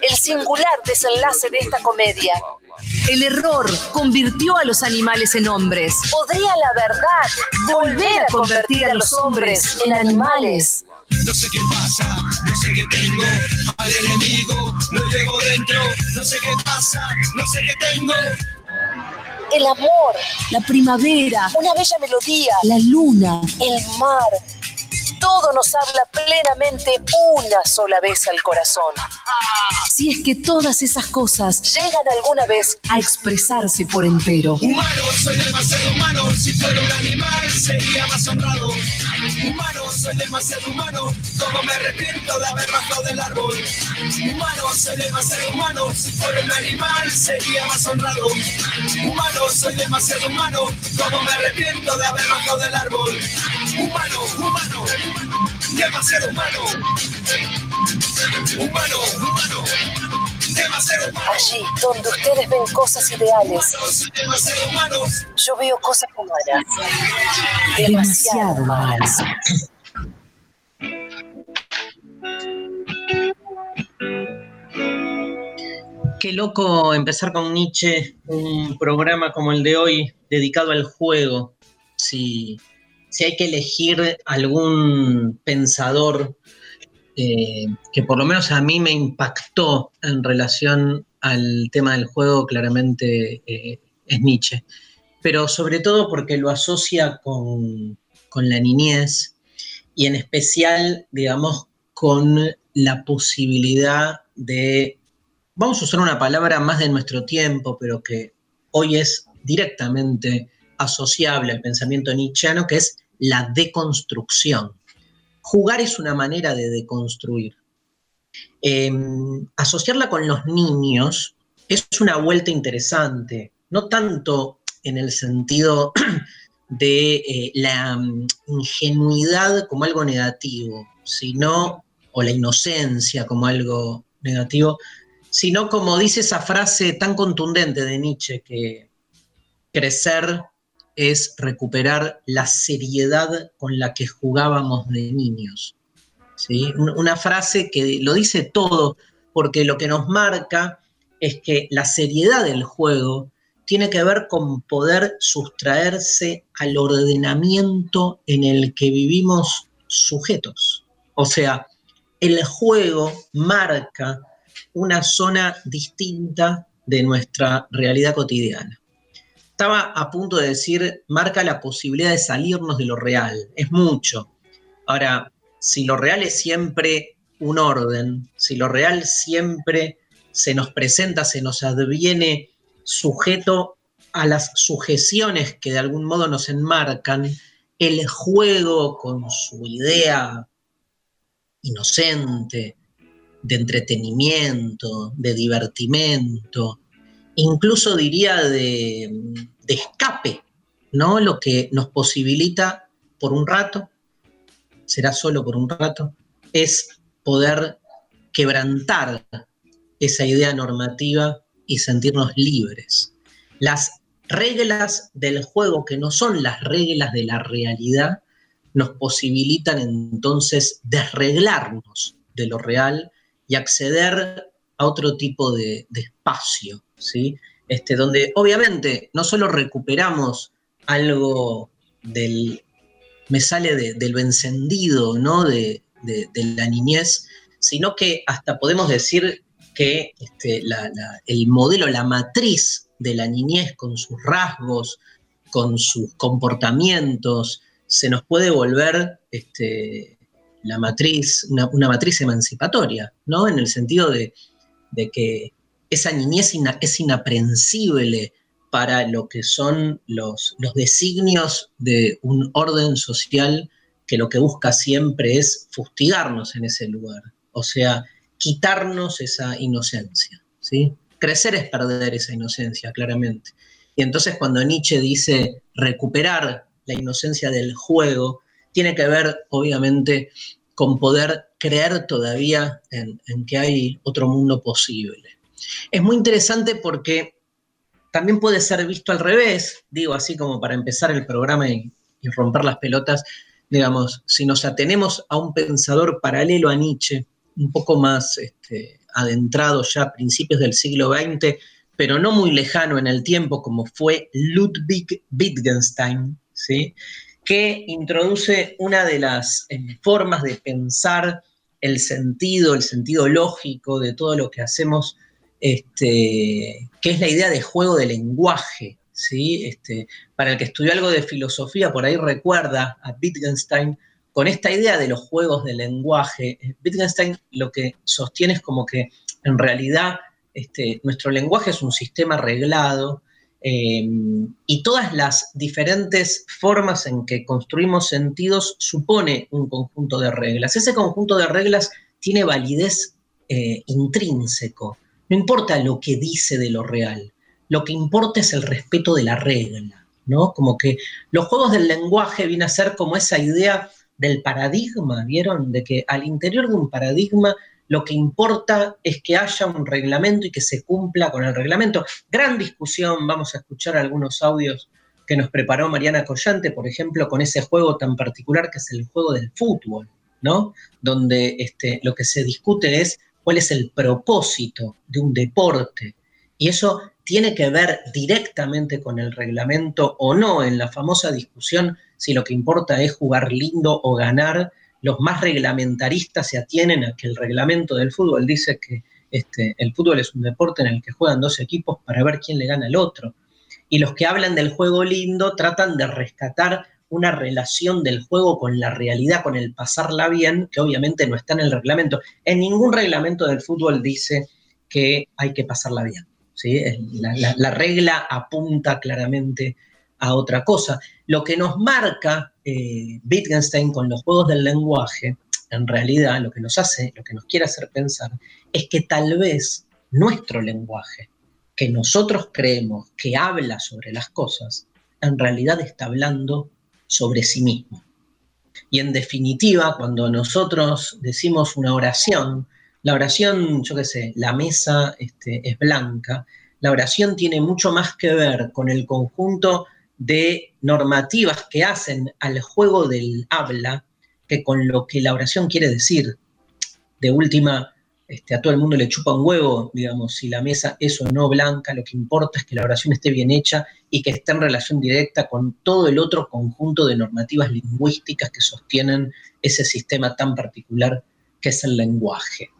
el singular desenlace de esta comedia. El error convirtió a los animales en hombres. ¿Podría la verdad volver a convertir a los hombres en animales? No sé qué pasa, no sé qué tengo al enemigo, lo llevo dentro. No sé qué pasa, no sé qué tengo. El amor, la primavera, una bella melodía, la luna, el mar. Todo nos habla plenamente una sola vez al corazón. Si es que todas esas cosas llegan alguna vez a expresarse por entero. Humano, soy demasiado humano. Si fuera un animal, sería más honrado. Humano, soy demasiado humano. Como me arrepiento de haber bajado del árbol. Humano, soy demasiado humano. Si fuera un animal, sería más honrado. Humano, soy demasiado humano. Como me arrepiento de haber bajado del árbol. Humano, humano, demasiado humano. Humano, humano. Allí donde ustedes ven cosas ideales, yo veo cosas humanas. demasiado mal. Qué loco empezar con Nietzsche un programa como el de hoy dedicado al juego. Si, si hay que elegir algún pensador eh, que por lo menos a mí me impactó en relación al tema del juego, claramente eh, es Nietzsche. Pero sobre todo porque lo asocia con, con la niñez y en especial, digamos, con la posibilidad de vamos a usar una palabra más de nuestro tiempo, pero que hoy es directamente asociable al pensamiento nietzscheano, que es la deconstrucción. Jugar es una manera de deconstruir. Eh, asociarla con los niños es una vuelta interesante, no tanto en el sentido de eh, la mm, ingenuidad como algo negativo, sino, o la inocencia como algo negativo, sino como dice esa frase tan contundente de Nietzsche, que crecer es recuperar la seriedad con la que jugábamos de niños. ¿sí? Una frase que lo dice todo, porque lo que nos marca es que la seriedad del juego tiene que ver con poder sustraerse al ordenamiento en el que vivimos sujetos. O sea, el juego marca una zona distinta de nuestra realidad cotidiana. Estaba a punto de decir, marca la posibilidad de salirnos de lo real, es mucho. Ahora, si lo real es siempre un orden, si lo real siempre se nos presenta, se nos adviene sujeto a las sujeciones que de algún modo nos enmarcan, el juego con su idea inocente, de entretenimiento, de divertimento, incluso diría de, escape, ¿no? Lo que nos posibilita por un rato, será solo por un rato, es poder quebrantar esa idea normativa y sentirnos libres. Las reglas del juego, que no son las reglas de la realidad, nos posibilitan entonces desreglarnos de lo real y acceder a otro tipo de, de espacio, ¿sí? Este, donde obviamente no solo recuperamos algo del, me sale de, de lo encendido, ¿no? De, de, la niñez, sino que hasta podemos decir que este, el modelo, la matriz de la niñez con sus rasgos, con sus comportamientos, se nos puede volver este, la matriz, una, matriz emancipatoria, ¿no? En el sentido de, que esa niñez es inaprensible para lo que son los, designios de un orden social que lo que busca siempre es fustigarnos en ese lugar, o sea, quitarnos esa inocencia, ¿sí? Crecer es perder esa inocencia, claramente. Y entonces cuando Nietzsche dice recuperar la inocencia del juego, tiene que ver, obviamente, con poder creer todavía en, que hay otro mundo posible. Es muy interesante porque también puede ser visto al revés, digo así como para empezar el programa y, romper las pelotas, digamos, si nos atenemos a un pensador paralelo a Nietzsche, un poco más este, adentrado ya a principios del siglo XX, pero no muy lejano en el tiempo, como fue Ludwig Wittgenstein, ¿sí? que introduce una de las eh, formas de pensar el sentido, el sentido lógico de todo lo que hacemos, este, que es la idea de juego de lenguaje. ¿sí? Este, para el que estudió algo de filosofía, por ahí recuerda a Wittgenstein con esta idea de los juegos de lenguaje. Wittgenstein lo que sostiene es como que en realidad este, nuestro lenguaje es un sistema arreglado eh, y todas las diferentes formas en que construimos sentidos supone un conjunto de reglas. Ese conjunto de reglas tiene validez eh, intrínseco. No importa lo que dice de lo real, lo que importa es el respeto de la regla, ¿no? Como que los juegos del lenguaje vienen a ser como esa idea del paradigma, ¿vieron? De que al interior de un paradigma lo que importa es que haya un reglamento y que se cumpla con el reglamento. Gran discusión, vamos a escuchar algunos audios que nos preparó Mariana Collante, por ejemplo, con ese juego tan particular que es el juego del fútbol, ¿no? Donde este, lo que se discute es cuál es el propósito de un deporte. Y eso tiene que ver directamente con el reglamento o no, en la famosa discusión si lo que importa es jugar lindo o ganar, los más reglamentaristas se atienen a que el reglamento del fútbol dice que este, el fútbol es un deporte en el que juegan dos equipos para ver quién le gana al otro. Y los que hablan del juego lindo tratan de rescatar una relación del juego con la realidad, con el pasarla bien, que obviamente no está en el reglamento. En ningún reglamento del fútbol dice que hay que pasarla bien. ¿sí? La, la regla apunta claramente a otra cosa. Lo que nos marca eh, Wittgenstein con los juegos del lenguaje, en realidad lo que nos hace, lo que nos quiere hacer pensar, es que tal vez nuestro lenguaje, que nosotros creemos que habla sobre las cosas, en realidad está hablando sobre sí mismo. Y en definitiva, cuando nosotros decimos una oración, la oración, yo qué sé, la mesa este, es blanca, la oración tiene mucho más que ver con el conjunto de normativas que hacen al juego del habla que con lo que la oración quiere decir. De última, este, a todo el mundo le chupa un huevo, digamos, si la mesa es o no blanca, lo que importa es que la oración esté bien hecha y que esté en relación directa con todo el otro conjunto de normativas lingüísticas que sostienen ese sistema tan particular que es el lenguaje.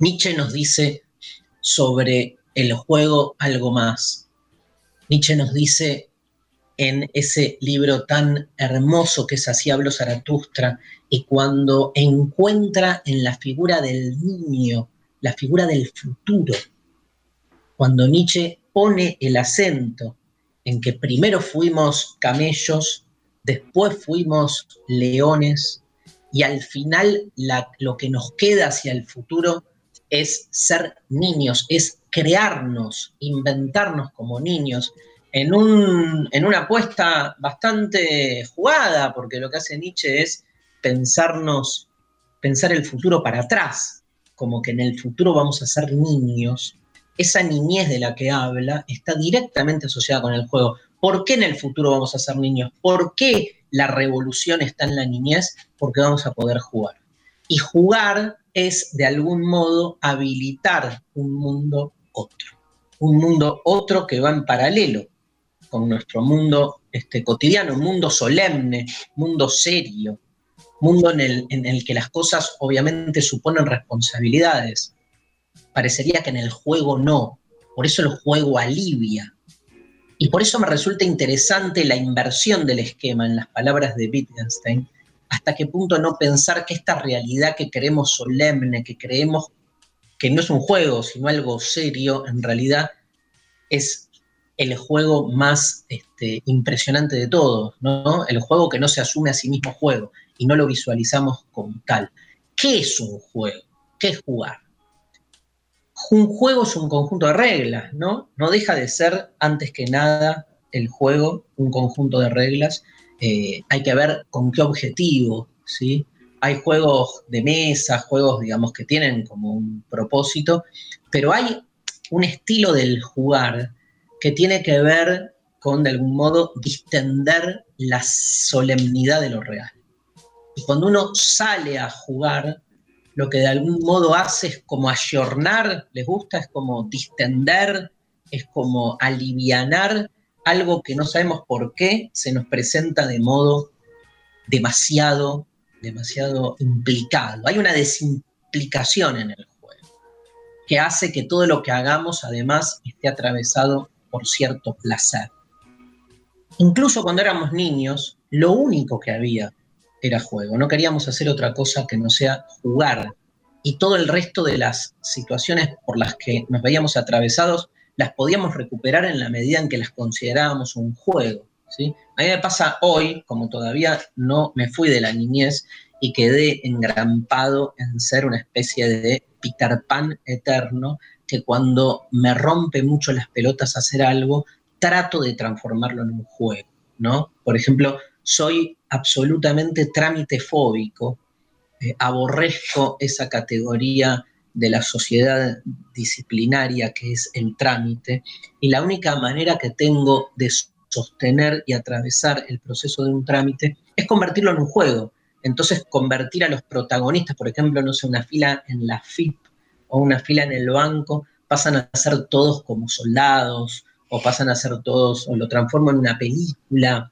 Nietzsche nos dice sobre el juego algo más. Nietzsche nos dice en ese libro tan hermoso que es Así hablo Zaratustra, y cuando encuentra en la figura del niño, la figura del futuro, cuando Nietzsche pone el acento en que primero fuimos camellos, después fuimos leones, y al final lo que nos queda hacia el futuro es ser niños, es crearnos, inventarnos como niños, en, una apuesta bastante jugada, porque lo que hace Nietzsche es pensarnos, pensar el futuro para atrás, como que en el futuro vamos a ser niños. Esa niñez de la que habla está directamente asociada con el juego. ¿Por qué en el futuro vamos a ser niños? ¿Por qué la revolución está en la niñez? Porque vamos a poder jugar. Y jugar es, de algún modo, habilitar un mundo otro. Un mundo otro que va en paralelo con nuestro mundo este, cotidiano, mundo solemne, mundo serio, mundo en el, en el que las cosas obviamente suponen responsabilidades. parecería que en el juego no. Por eso el juego alivia. Y por eso me resulta interesante la inversión del esquema en las palabras de Wittgenstein, hasta qué punto no pensar que esta realidad que creemos solemne, que creemos que no es un juego, sino algo serio, en realidad es el juego más este, impresionante de todos, ¿no? El juego que no se asume a sí mismo juego y no lo visualizamos como tal. ¿Qué es un juego? ¿Qué es jugar? Un juego es un conjunto de reglas, ¿no? No deja de ser, antes que nada, el juego un conjunto de reglas. Eh, hay que ver con qué objetivo, ¿sí? Hay juegos de mesa, juegos, digamos, que tienen como un propósito, pero hay un estilo del jugar que tiene que ver con, de algún modo, distender la solemnidad de lo real. Y cuando uno sale a jugar, lo que de algún modo hace es como ayornar, les gusta, es como distender, es como alivianar algo que no sabemos por qué se nos presenta de modo demasiado, demasiado implicado. Hay una desimplicación en el juego que hace que todo lo que hagamos además esté atravesado por cierto placer. Incluso cuando éramos niños, lo único que había era juego. No queríamos hacer otra cosa que no sea jugar. Y todo el resto de las situaciones por las que nos veíamos atravesados las podíamos recuperar en la medida en que las considerábamos un juego. ¿sí? A mí me pasa hoy, como todavía no me fui de la niñez y quedé engrampado en ser una especie de Peter eterno, que cuando me rompe mucho las pelotas hacer algo, trato de transformarlo en un juego, ¿no? Por ejemplo, soy absolutamente trámite fóbico, eh, aborrezco esa categoría de la sociedad disciplinaria que es el trámite, y la única manera que tengo de sostener y atravesar el proceso de un trámite es convertirlo en un juego. Entonces, convertir a los protagonistas, por ejemplo, no sé, una fila en la FIP o una fila en el banco, pasan a ser todos como soldados, o pasan a ser todos, o lo transformo en una película.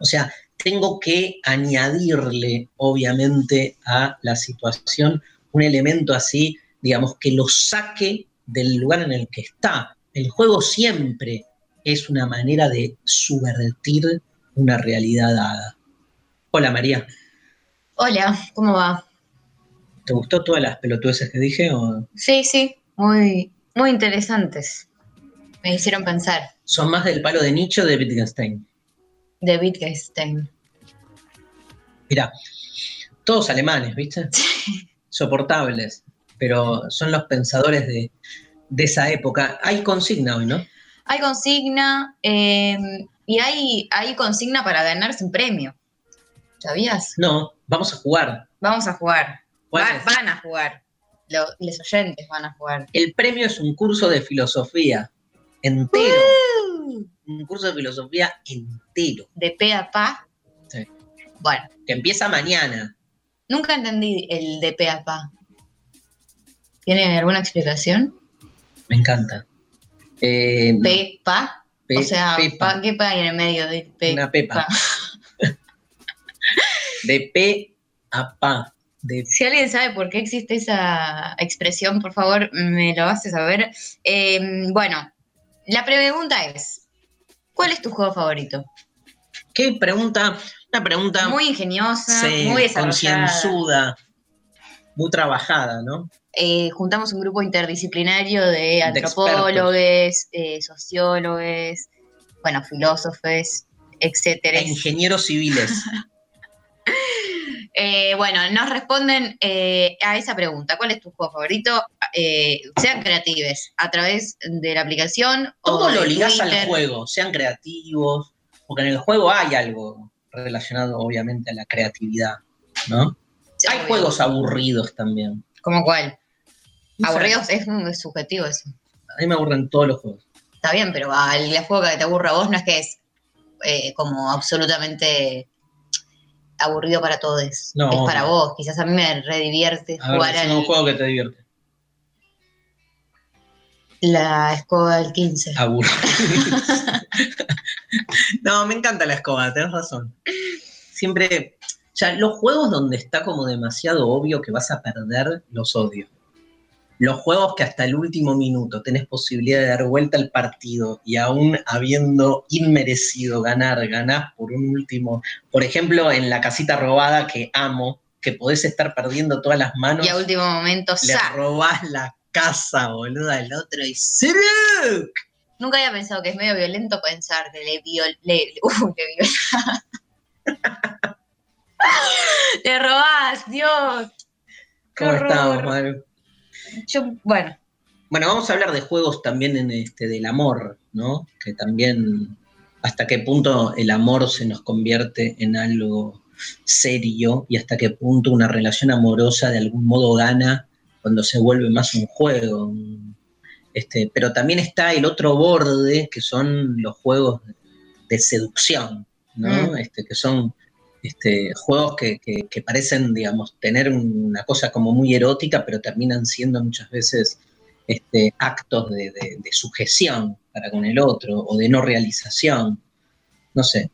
O sea, tengo que añadirle, obviamente, a la situación un elemento así, digamos, que lo saque del lugar en el que está. El juego siempre es una manera de subvertir una realidad dada. Hola María. Hola, ¿cómo va? ¿Te gustó todas las pelotudeces que dije? O? Sí, sí, muy, muy interesantes. Me hicieron pensar. ¿Son más del palo de nicho de Wittgenstein? De Wittgenstein. Mira, todos alemanes, ¿viste? Soportables, pero son los pensadores de, esa época. Hay consigna hoy, ¿no? Hay consigna eh, y hay, hay consigna para ganarse un premio. ¿Sabías? No, vamos a jugar. Vamos a jugar. Van a jugar. Los, oyentes van a jugar. El premio es un curso de filosofía entero. Un curso de filosofía entero. De pe a pa. Sí. Bueno. Que empieza mañana. Nunca entendí el de pe a pa. ¿Tiene alguna explicación? Me encanta. Eh, pe, pa. o sea, Pa, ¿qué pa hay en el medio de pe? Una pepa. de pe a pa. Si alguien sabe por qué existe esa expresión, por favor, me lo hace saber. Em, bueno, la pregunta es, ¿cuál es tu juego favorito? ¿Qué pregunta? Una pregunta... Muy ingeniosa, muy desarrollada. Concienzuda, muy trabajada, ¿no? Eh, juntamos un grupo interdisciplinario de antropólogos, eh, sociólogos, bueno, filósofos, etcétera. E ingenieros civiles. Eh, bueno, nos responden eh, a esa pregunta. ¿Cuál es tu juego favorito? Eh, sean creativos a través de la aplicación. Todo lo ligas al juego, sean creativos, porque en el juego hay algo relacionado obviamente a la creatividad, ¿no? hay juegos aburridos también. ¿Cómo cuál? Aburridos es, es, subjetivo eso. A mí me aburren todos los juegos. Está bien, pero el juego que te aburra a vos no es que es como absolutamente aburrido para todos. es para vos. Quizás a mí me redivierte jugar al. un juego que te divierte. La escoba del 15. Aburrido. no, me encanta la escoba, tenés razón. Siempre. Ya, los juegos donde está como demasiado obvio que vas a perder, los odio. Los juegos que hasta el último minuto tenés posibilidad de dar vuelta al partido y aún habiendo inmerecido ganar, ganás por un último, por ejemplo, en la casita robada que amo, que podés estar perdiendo todas las manos. Y a último momento, le robás la casa, boluda, al otro y Nunca había pensado que es medio violento pensar que le viol... Le, uh, le, le robás, Dios. ¿Cómo estamos, Maru? Yo, bueno. Bueno, vamos a hablar de juegos también en este, del amor, ¿no? Que también hasta qué punto el amor se nos convierte en algo serio y hasta qué punto una relación amorosa de algún modo gana cuando se vuelve más un juego. Este, pero también está el otro borde que son los juegos de seducción, ¿no? Mm. Este, que son este, juegos que, parecen, digamos, tener una cosa como muy erótica, pero terminan siendo muchas veces este, actos de, sujeción para con el otro o de no realización. No sé.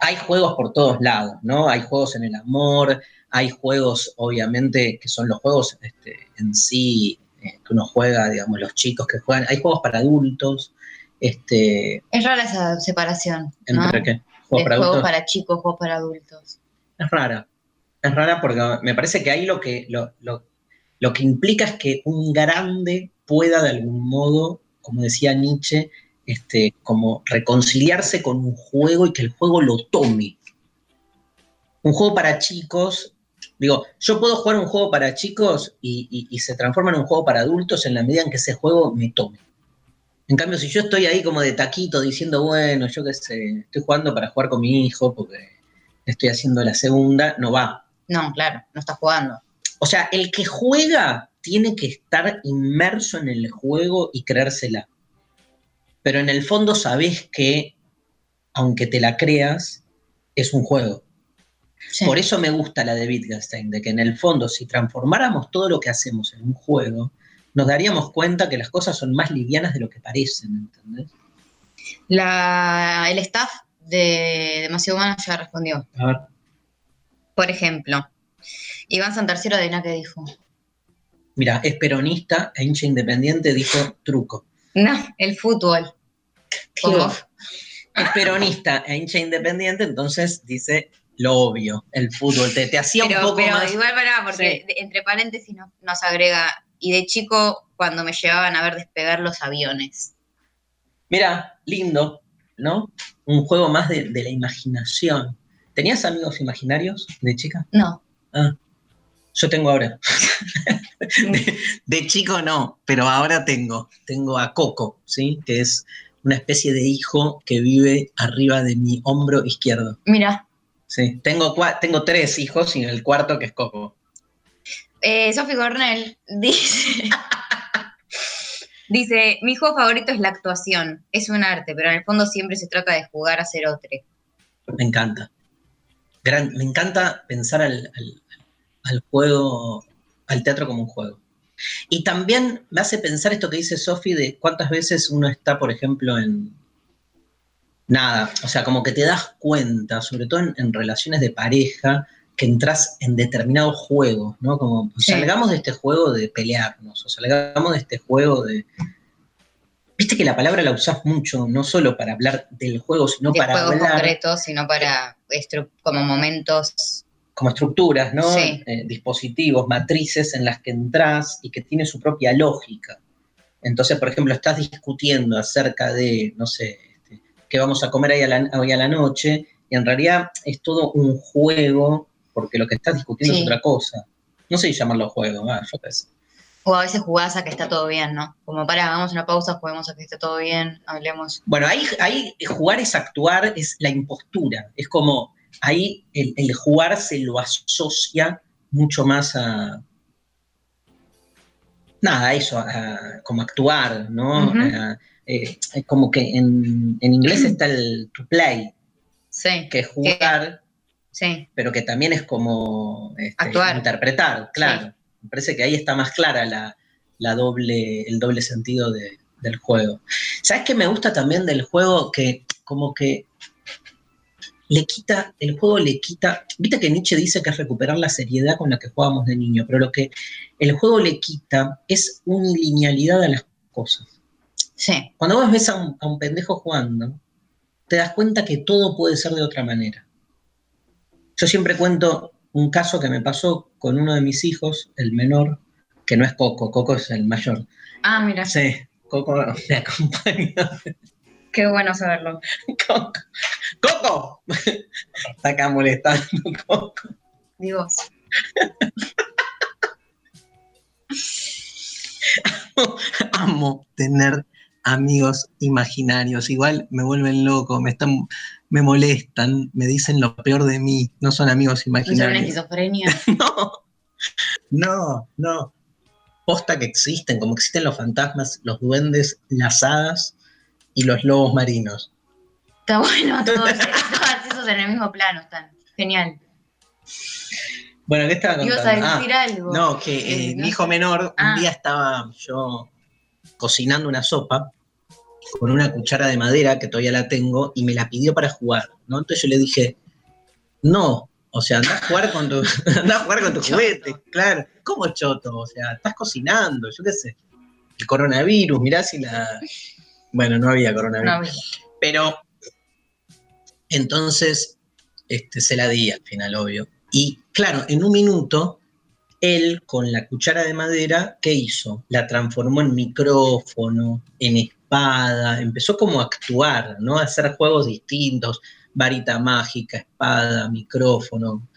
Hay juegos por todos lados, ¿no? Hay juegos en el amor, hay juegos, obviamente, que son los juegos este, en sí eh, que uno juega, digamos, los chicos que juegan. Hay juegos para adultos. Este, es rara esa separación. ¿Entre qué? Juegos para chicos, juegos para adultos. Es rara. Es rara porque me parece que ahí lo que, lo, lo, que implica es que un grande pueda de algún modo, como decía Nietzsche, este, como reconciliarse con un juego y que el juego lo tome. Un juego para chicos, digo, yo puedo jugar un juego para chicos y, y, se transforma en un juego para adultos en la medida en que ese juego me tome. En cambio, si yo estoy ahí como de taquito diciendo, bueno, yo qué sé, estoy jugando para jugar con mi hijo porque estoy haciendo la segunda, no va. No, claro, no está jugando. O sea, el que juega tiene que estar inmerso en el juego y creérsela. Pero en el fondo sabes que, aunque te la creas, es un juego. Por eso me gusta la de Wittgenstein, de que en el fondo, si transformáramos todo lo que hacemos en un juego, nos daríamos cuenta que las cosas son más livianas de lo que parecen, ¿entendés? La, el staff de Demasiado Humano ya respondió. A ver. Por ejemplo, Iván Santarciero de que dijo. Mira, es peronista e hincha independiente, dijo truco. No, el fútbol. Es peronista e hincha independiente, entonces dice lo obvio, el fútbol. Te, te hacía un poco pero igual para, porque entre paréntesis nos agrega y de chico cuando me llevaban a ver despegar los aviones. Mira, lindo, ¿no? Un juego más de, la imaginación. ¿Tenías amigos imaginarios de chica? No. Ah, yo tengo ahora. de, chico no, pero ahora tengo. Tengo a Coco, ¿sí? Que es una especie de hijo que vive arriba de mi hombro izquierdo. Mira. Sí, tengo, tengo tres hijos y el cuarto que es Coco. Eh, Sophie Cornell dice, dice, mi juego favorito es la actuación, es un arte, pero en el fondo siempre se trata de jugar a ser otro. Me encanta. me encanta pensar al, juego, al teatro como un juego. Y también me hace pensar esto que dice Sophie de cuántas veces uno está, por ejemplo, en... Nada, o sea, como que te das cuenta, sobre todo en relaciones de pareja, que entras en determinados juegos, ¿no? Como salgamos de este juego de pelearnos, o salgamos de este juego de. Viste que la palabra la usás mucho, no solo para hablar del juego, sino para juegos hablar. concretos, sino para como momentos. Como estructuras, ¿no? Eh, dispositivos, matrices en las que entras y que tiene su propia lógica. Entonces, por ejemplo, estás discutiendo acerca de, no sé, este, qué vamos a comer hoy a, la, hoy a la noche, y en realidad es todo un juego porque lo que estás discutiendo es otra cosa. No sé si llamarlo juego, ah, yo qué sé. O a veces jugás a que está todo bien, ¿no? Como para, hagamos una pausa, juguemos a que está todo bien, hablemos. Bueno, ahí, ahí jugar es actuar, es la impostura. Es como ahí el, jugar se lo asocia mucho más a. Nada, eso, a, como actuar, ¿no? Eh, como que en, inglés está el to play. Sí. Que jugar. Pero que también es como este, interpretar, claro. Me parece que ahí está más clara la, doble, el doble sentido del juego. ¿Sabes qué me gusta también del juego? Que como que le quita, el juego le quita, viste que Nietzsche dice que es recuperar la seriedad con la que jugábamos de niño, pero lo que el juego le quita es unilinealidad a las cosas. Sí. Cuando vos ves a un, a un pendejo jugando, te das cuenta que todo puede ser de otra manera. Yo siempre cuento un caso que me pasó con uno de mis hijos, el menor, que no es Coco, Coco es el mayor. Ah, mira. Sí, Coco me acompaña. Qué bueno saberlo. Coco, Coco, está acá molestando Coco. Digo. Amo tener amigos imaginarios. Igual me vuelven loco, me están, me molestan, me dicen lo peor de mí. No son amigos ¿No será una imaginarios. esquizofrenia? No, no, no. Posta que existen, como existen los fantasmas, los duendes, las hadas y los lobos marinos. Está bueno, todos, todos esos en el mismo plano están. Genial. Bueno, ¿qué estaba Ibas contando? a Ah, decir algo. No, que eh, Eh, mi no hijo menor, Ah. un día estaba yo cocinando una sopa con una cuchara de madera que todavía la tengo y me la pidió para jugar, ¿no? Entonces yo le dije, no, o sea, anda a jugar con tu, anda a jugar con tu juguete, claro. ¿Cómo choto? O sea, estás cocinando, yo qué sé. El coronavirus, mirá si la... Bueno, no había coronavirus. No, Pero entonces este, se la di al final, obvio. Y claro, en un minuto, él con la cuchara de madera, ¿qué hizo? La transformó en micrófono, en espada, empezó como a actuar, ¿no? A hacer juegos distintos, varita mágica, espada, micrófono.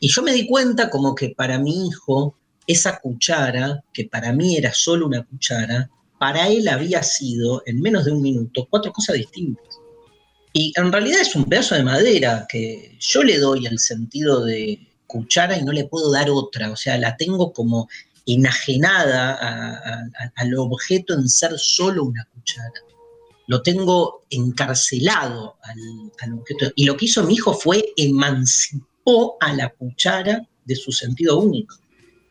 Y yo me di cuenta como que para mi hijo, esa cuchara, que para mí era solo una cuchara, para él había sido, en menos de un minuto, cuatro cosas distintas. Y en realidad es un pedazo de madera que yo le doy el sentido de cuchara y no le puedo dar otra. O sea, la tengo como enajenada al objeto en ser solo una cuchara. Lo tengo encarcelado al, al objeto. Y lo que hizo mi hijo fue emancipó a la cuchara de su sentido único.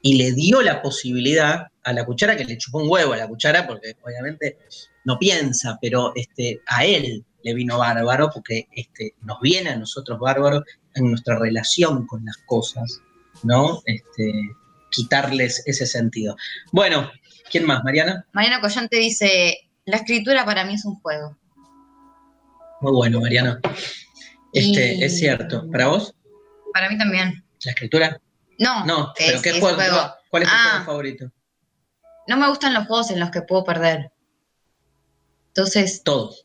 Y le dio la posibilidad a la cuchara que le chupó un huevo a la cuchara, porque obviamente no piensa, pero este, a él le vino bárbaro porque este, nos viene a nosotros bárbaro en nuestra relación con las cosas, ¿no? Este, quitarles ese sentido. Bueno, ¿quién más, Mariana? Mariana Collante dice, la escritura para mí es un juego. Muy bueno, Mariana. Este, Y- Es cierto. ¿Para vos? Para mí también. ¿La escritura? No, No, pero ¿qué es juego? juego. ¿Cuál es tu Ah. juego favorito? no me gustan los juegos en los que puedo perder. Entonces, Todos.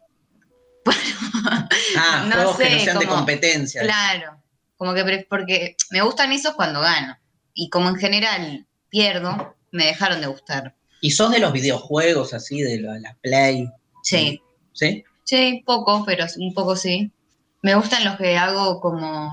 Ah, No juegos que no sean de competencia. claro, como que porque me gustan esos cuando gano. Y como en general pierdo, me dejaron de gustar. ¿Y sos de los videojuegos así, de la, la Play? Sí, ¿Sí? sí, poco, pero un poco sí. Me gustan los que hago como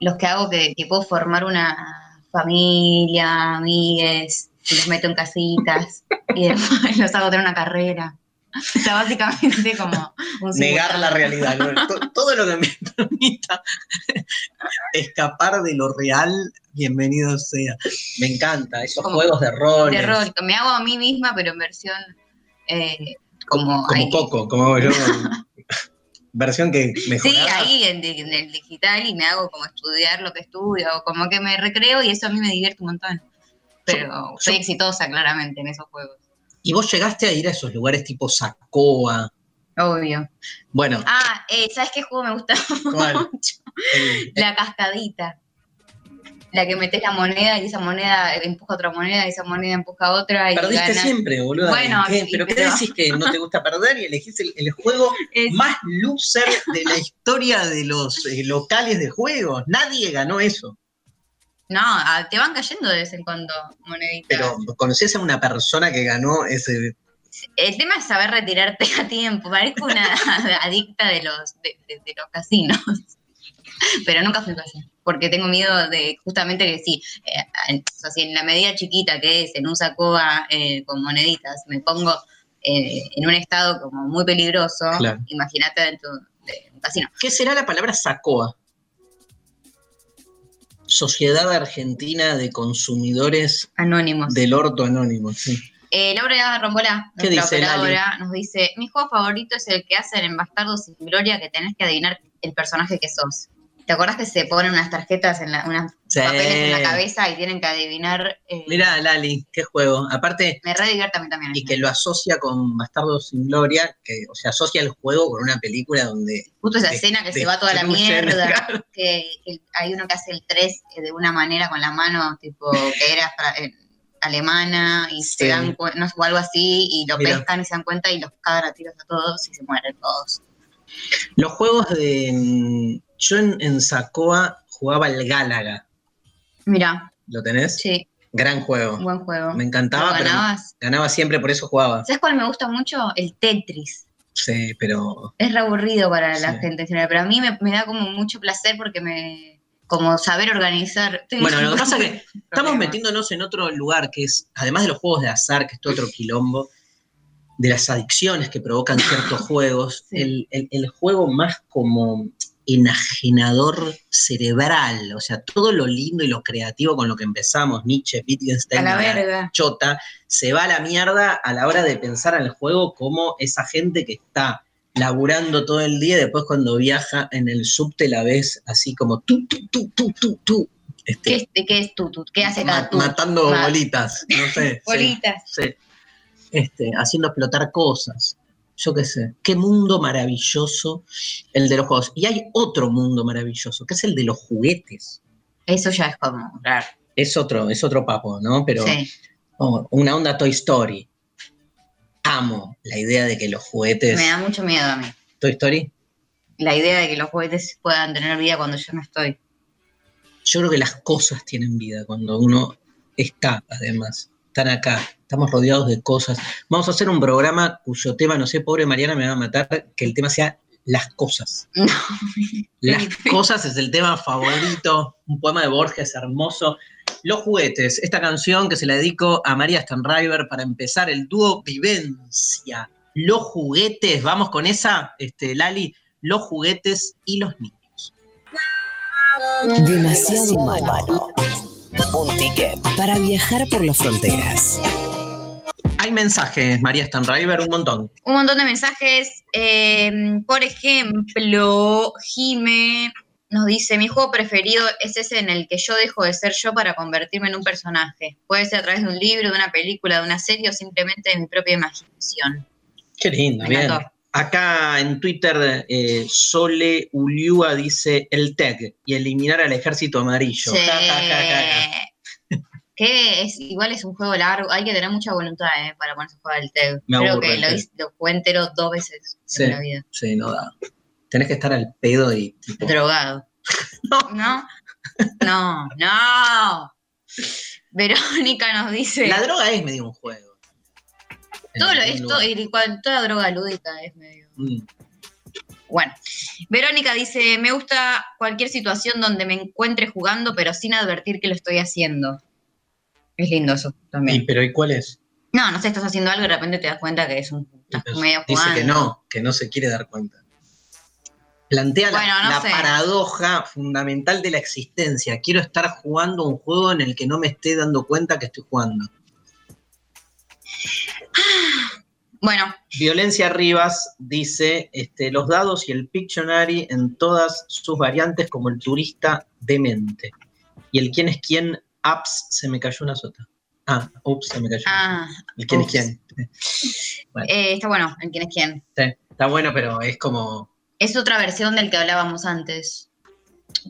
los que hago que, que puedo formar una familia, amigues, y los meto en casitas y después los hago tener una carrera. O sea, básicamente como Negar la realidad. Todo lo que me permita escapar de lo real, bienvenido sea. Me encanta, esos Como juegos de rol. de rol. Me hago a mí misma, pero en versión eh, como, Como. Coco, como yo. Versión que mejor. Sí, ahí en, el digital y me hago como estudiar lo que estudio, o como que me recreo y eso a mí me divierte un montón. Pero soy yo- exitosa claramente en esos juegos. Y vos llegaste a ir a esos lugares tipo Sacoa. Obvio. Bueno, Ah, eh, ¿sabes qué juego me gusta ¿cuál? mucho? El- La cascadita. La que metes la moneda y esa moneda empuja otra moneda y esa moneda empuja otra y Perdiste ganas. siempre, boludo. Bueno, ¿Qué? sí, ¿Pero qué decís que no te gusta perder y elegís el, el juego Es- más loser de la historia de los eh, locales de juegos? Nadie ganó eso. No, te van cayendo de vez en cuando moneditas. Pero ¿conocés a una persona que ganó ese? El tema es saber retirarte a tiempo. Parezco una adicta de los, de, de- de los casinos. Pero nunca fui a un casino. Porque tengo miedo de justamente que sí, eh, en- o sea, si en la medida chiquita que es en un sacoa eh, con moneditas me pongo eh, en un estado como muy peligroso, Claro. imagínate dentro de un casino. ¿Qué será la palabra SACOA? Sociedad Argentina de Consumidores Anónimos. del Orto Anónimo, sí. Eh, Laura Rombolá, ¿Qué nuestra dice, Lali? operadora, nos dice: Mi juego favorito es el que hacen en Bastardos sin Gloria, que tenés que adivinar el personaje que sos. ¿Te acordás que se ponen unas tarjetas en la, unas Sí. papeles en la cabeza y tienen que adivinar? eh, Mirá, Lali, qué juego. Aparte, Me re divierte a mí también. y que lo asocia con Bastardos sin Gloria, que, o sea, asocia el juego con una película donde Justo esa de- escena que se va toda la mierda, claro. que, que hay uno que hace el 3 de una manera con la mano, tipo, que era eh, alemana, y Sí. se dan no o algo así, y lo pescan y se dan cuenta y los cagan a tiros a todos y se mueren todos. Los juegos de. Yo en, en Sacoa jugaba el Gálaga. Mira, ¿Lo tenés? sí, Gran juego. buen juego. Me ¿Lo encantaba, pero ganabas? ganaba siempre, por eso jugaba. ¿Sabes cuál me gusta mucho? El Tetris. Sí, pero. Es re aburrido para la gente en general, pero a mí me, me da como mucho placer porque me. como saber organizar. Bueno, lo que pasa es que estamos metiéndonos en otro lugar que es, además de los juegos de azar, que es todo otro quilombo, de las adicciones que provocan ciertos juegos, Sí. el, el- el juego más como enajenador cerebral, o sea, todo lo lindo y lo creativo con lo que empezamos, Nietzsche, Wittgenstein, a la chota, se va a la mierda a la hora de pensar en el juego como esa gente que está laburando todo el día y después cuando viaja en el subte la ves así como tú, tú, tú, tú, tú, tú. Este, ¿Qué es, ¿Qué es tú? tú? ¿Qué hace cada tú? matando Ma- bolitas, no sé. sí, Bolitas. sí. Este, haciendo explotar cosas. Yo qué sé. Qué mundo maravilloso el de los juegos. Y hay otro mundo maravilloso, que es el de los juguetes. Eso ya es como. Claro. Es otro, es otro papo, ¿no? Pero sí. oh, una onda Toy Story. Amo la idea de que los juguetes. Me da mucho miedo a mí. Toy Story. La idea de que los juguetes puedan tener vida cuando yo no estoy. Yo creo que las cosas tienen vida cuando uno está, además. Están acá, estamos rodeados de cosas. Vamos a hacer un programa cuyo tema, no sé, pobre Mariana me va a matar, que el tema sea las cosas. No. Las cosas es el tema favorito, un poema de Borges hermoso. Los juguetes, esta canción que se la dedico a María Stanriver para empezar el dúo Vivencia. Los juguetes, vamos con esa, este, Lali, los juguetes y los niños. Demasiado humano. Un ticket para viajar por las fronteras. Hay mensajes, María Stanriver, un montón. Un montón de mensajes. eh, por ejemplo, Jime nos dice: Mi juego preferido es ese en el que yo dejo de ser yo para convertirme en un personaje. Puede ser a través de un libro, de una película, de una serie o simplemente de mi propia imaginación. Qué lindo, Me bien. encantó. Acá en Twitter, eh, Sole Uliua dice el TEG y eliminar al ejército amarillo. Sí. Ja, ja, ja, ja, ja. Que es, igual es un juego largo, hay que tener mucha voluntad eh, para ponerse a jugar el TEG. Me Creo aburre que lo, lo jugué entero dos veces Sí. en la vida. Sí, no da. Tenés que estar al pedo y tipo, Drogado. No. ¿No? No, no. Verónica nos dice. La droga es medio un juego. Todo lo, esto, toda droga lúdica es medio. Mm. Bueno, Verónica dice: Me gusta cualquier situación donde me encuentre jugando, pero sin advertir que lo estoy haciendo. Es lindo eso Y, también. pero ¿y cuál es? No, no sé, estás haciendo algo y de repente te das cuenta que es un. Estás medio dice jugando. que no, que no se quiere dar cuenta. Plantea la- no paradoja fundamental de la existencia. Quiero estar jugando un juego en el que no me esté dando cuenta que estoy jugando. Bueno, Violencia Rivas dice este, los dados y el Pictionary en todas sus variantes como el turista demente. Y el quién es quién, apps, se me cayó una sota. Ah, ups, se me cayó. ah, el quién ups. es quién. eh, está bueno, el quién es quién. Sí, está bueno, pero es como Es otra versión del que hablábamos antes.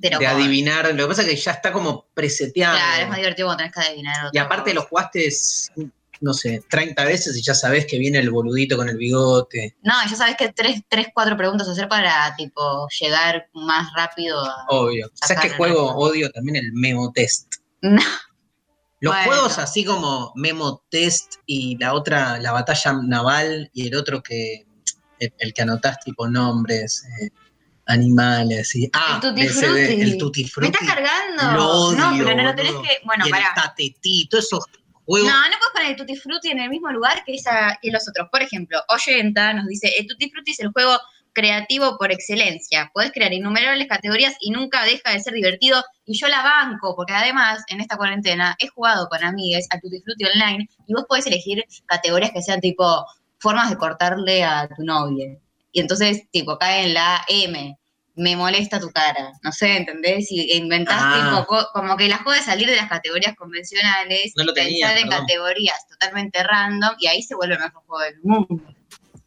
Pero de adivinar. Lo que pasa es que ya está como preseteado. Claro, es más divertido cuando tenés que adivinar. y otra aparte cosa. lo jugaste, no sé, 30 veces y ya sabes que viene el boludito con el bigote. No, ya sabes que tres, tres, cuatro preguntas hacer para, tipo, llegar más rápido a... Obvio. ¿Sabes qué juego odio también? El Memo Test. No, Los Bueno. juegos así como Memo Test y la otra, la batalla naval y el otro que, el, el que anotás tipo nombres, eh, animales y ah, El Tutti de- Frutti. el Tutti ¿Me estás cargando? Lo odio, no, pero no lo tenés que... Bueno, y el pará. tatetí, todos esos juegos. No, no puedes poner el Tutti Frutti en el mismo lugar que, esa, que los otros. Por ejemplo, Oyenta nos dice, el Tutti Frutti es el juego creativo por excelencia. Podés crear innumerables categorías y nunca deja de ser divertido. Y yo la banco, porque además en esta cuarentena he jugado con amigues a Tutti Frutti Online y vos podés elegir categorías que sean tipo formas de cortarle a tu novia. Y entonces, tipo, cae en la M. Me molesta tu cara. No sé, ¿entendés? Y inventás Ah. tipo, como que la de salir de las categorías convencionales No lo y pensar tenía, en perdón. categorías totalmente random y ahí se vuelve el mejor juego del mundo.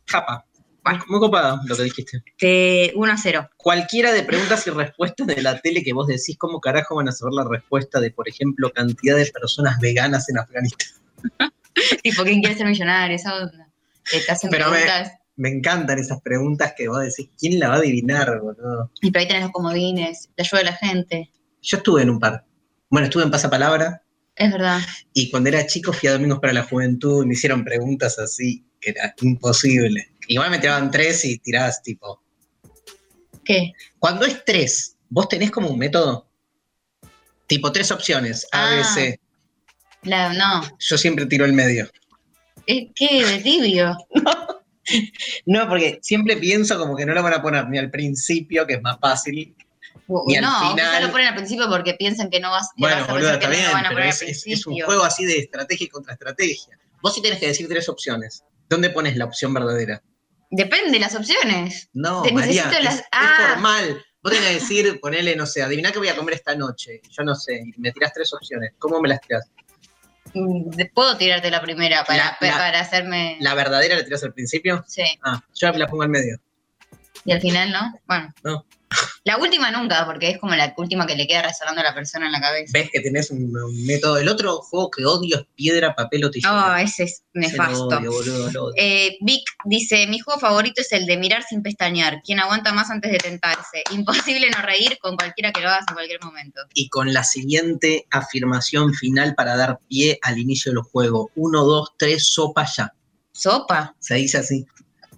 Japa. Muy, muy copado lo que dijiste. De 1 a 0. Cualquiera de preguntas y respuestas de la tele que vos decís, ¿cómo carajo van a saber la respuesta de, por ejemplo, cantidad de personas veganas en Afganistán? tipo, ¿quién quiere ser millonario? Esa onda. Que te hacen Pero me- preguntas. Me encantan esas preguntas que vos decís, ¿quién la va a adivinar, boludo? Y por ahí tenés los comodines, te ayuda a la gente. Yo estuve en un par. Bueno, estuve en Pasapalabra Es verdad. y cuando era chico fui a Domingos para la Juventud y me hicieron preguntas así, que era imposible. Igual me tiraban tres y tirabas tipo. ¿Qué? Cuando es tres, ¿vos tenés como un método? Tipo tres opciones, A, B, Ah. C. La, no. Yo siempre tiro el medio. Es que de tibio. No, porque siempre pienso como que no lo van a poner ni al principio, que es más fácil. Y al no, final- lo ponen al principio porque piensan que no vas, Bueno, vas a que está no bien, lo van a poner es, al es- principio. es un juego así de estrategia contra estrategia. Vos sí tenés que decir tres opciones. ¿Dónde pones la opción verdadera? Depende de las opciones. No, Te María, necesito las- es, es ah. formal. Vos tenés que decir, ponele, no sé, adivina qué voy a comer esta noche. Yo no sé, y me tirás tres opciones. ¿Cómo me las tirás? Mm, Puedo tirarte la primera para, La- pa- la- para hacerme. ¿La verdadera la tirás al principio? Sí. Ah, yo la pongo al medio. Y al final, ¿no? Bueno. No. La última nunca, porque es como la última que le queda resonando a la persona en la cabeza. Ves que tenés un, un método. El otro juego que odio es piedra, papel o tijera. Oh, ese es Ese lo nefasto. odio, boludo, lo odio. Eh, Vic dice, mi juego favorito es el de mirar sin pestañear. Quien aguanta más antes de tentarse. Imposible no reír con cualquiera que lo hagas en cualquier momento. y con la siguiente afirmación final para dar pie al inicio del juego. Uno, dos, tres, sopa ya. ¿Sopa? Se dice así.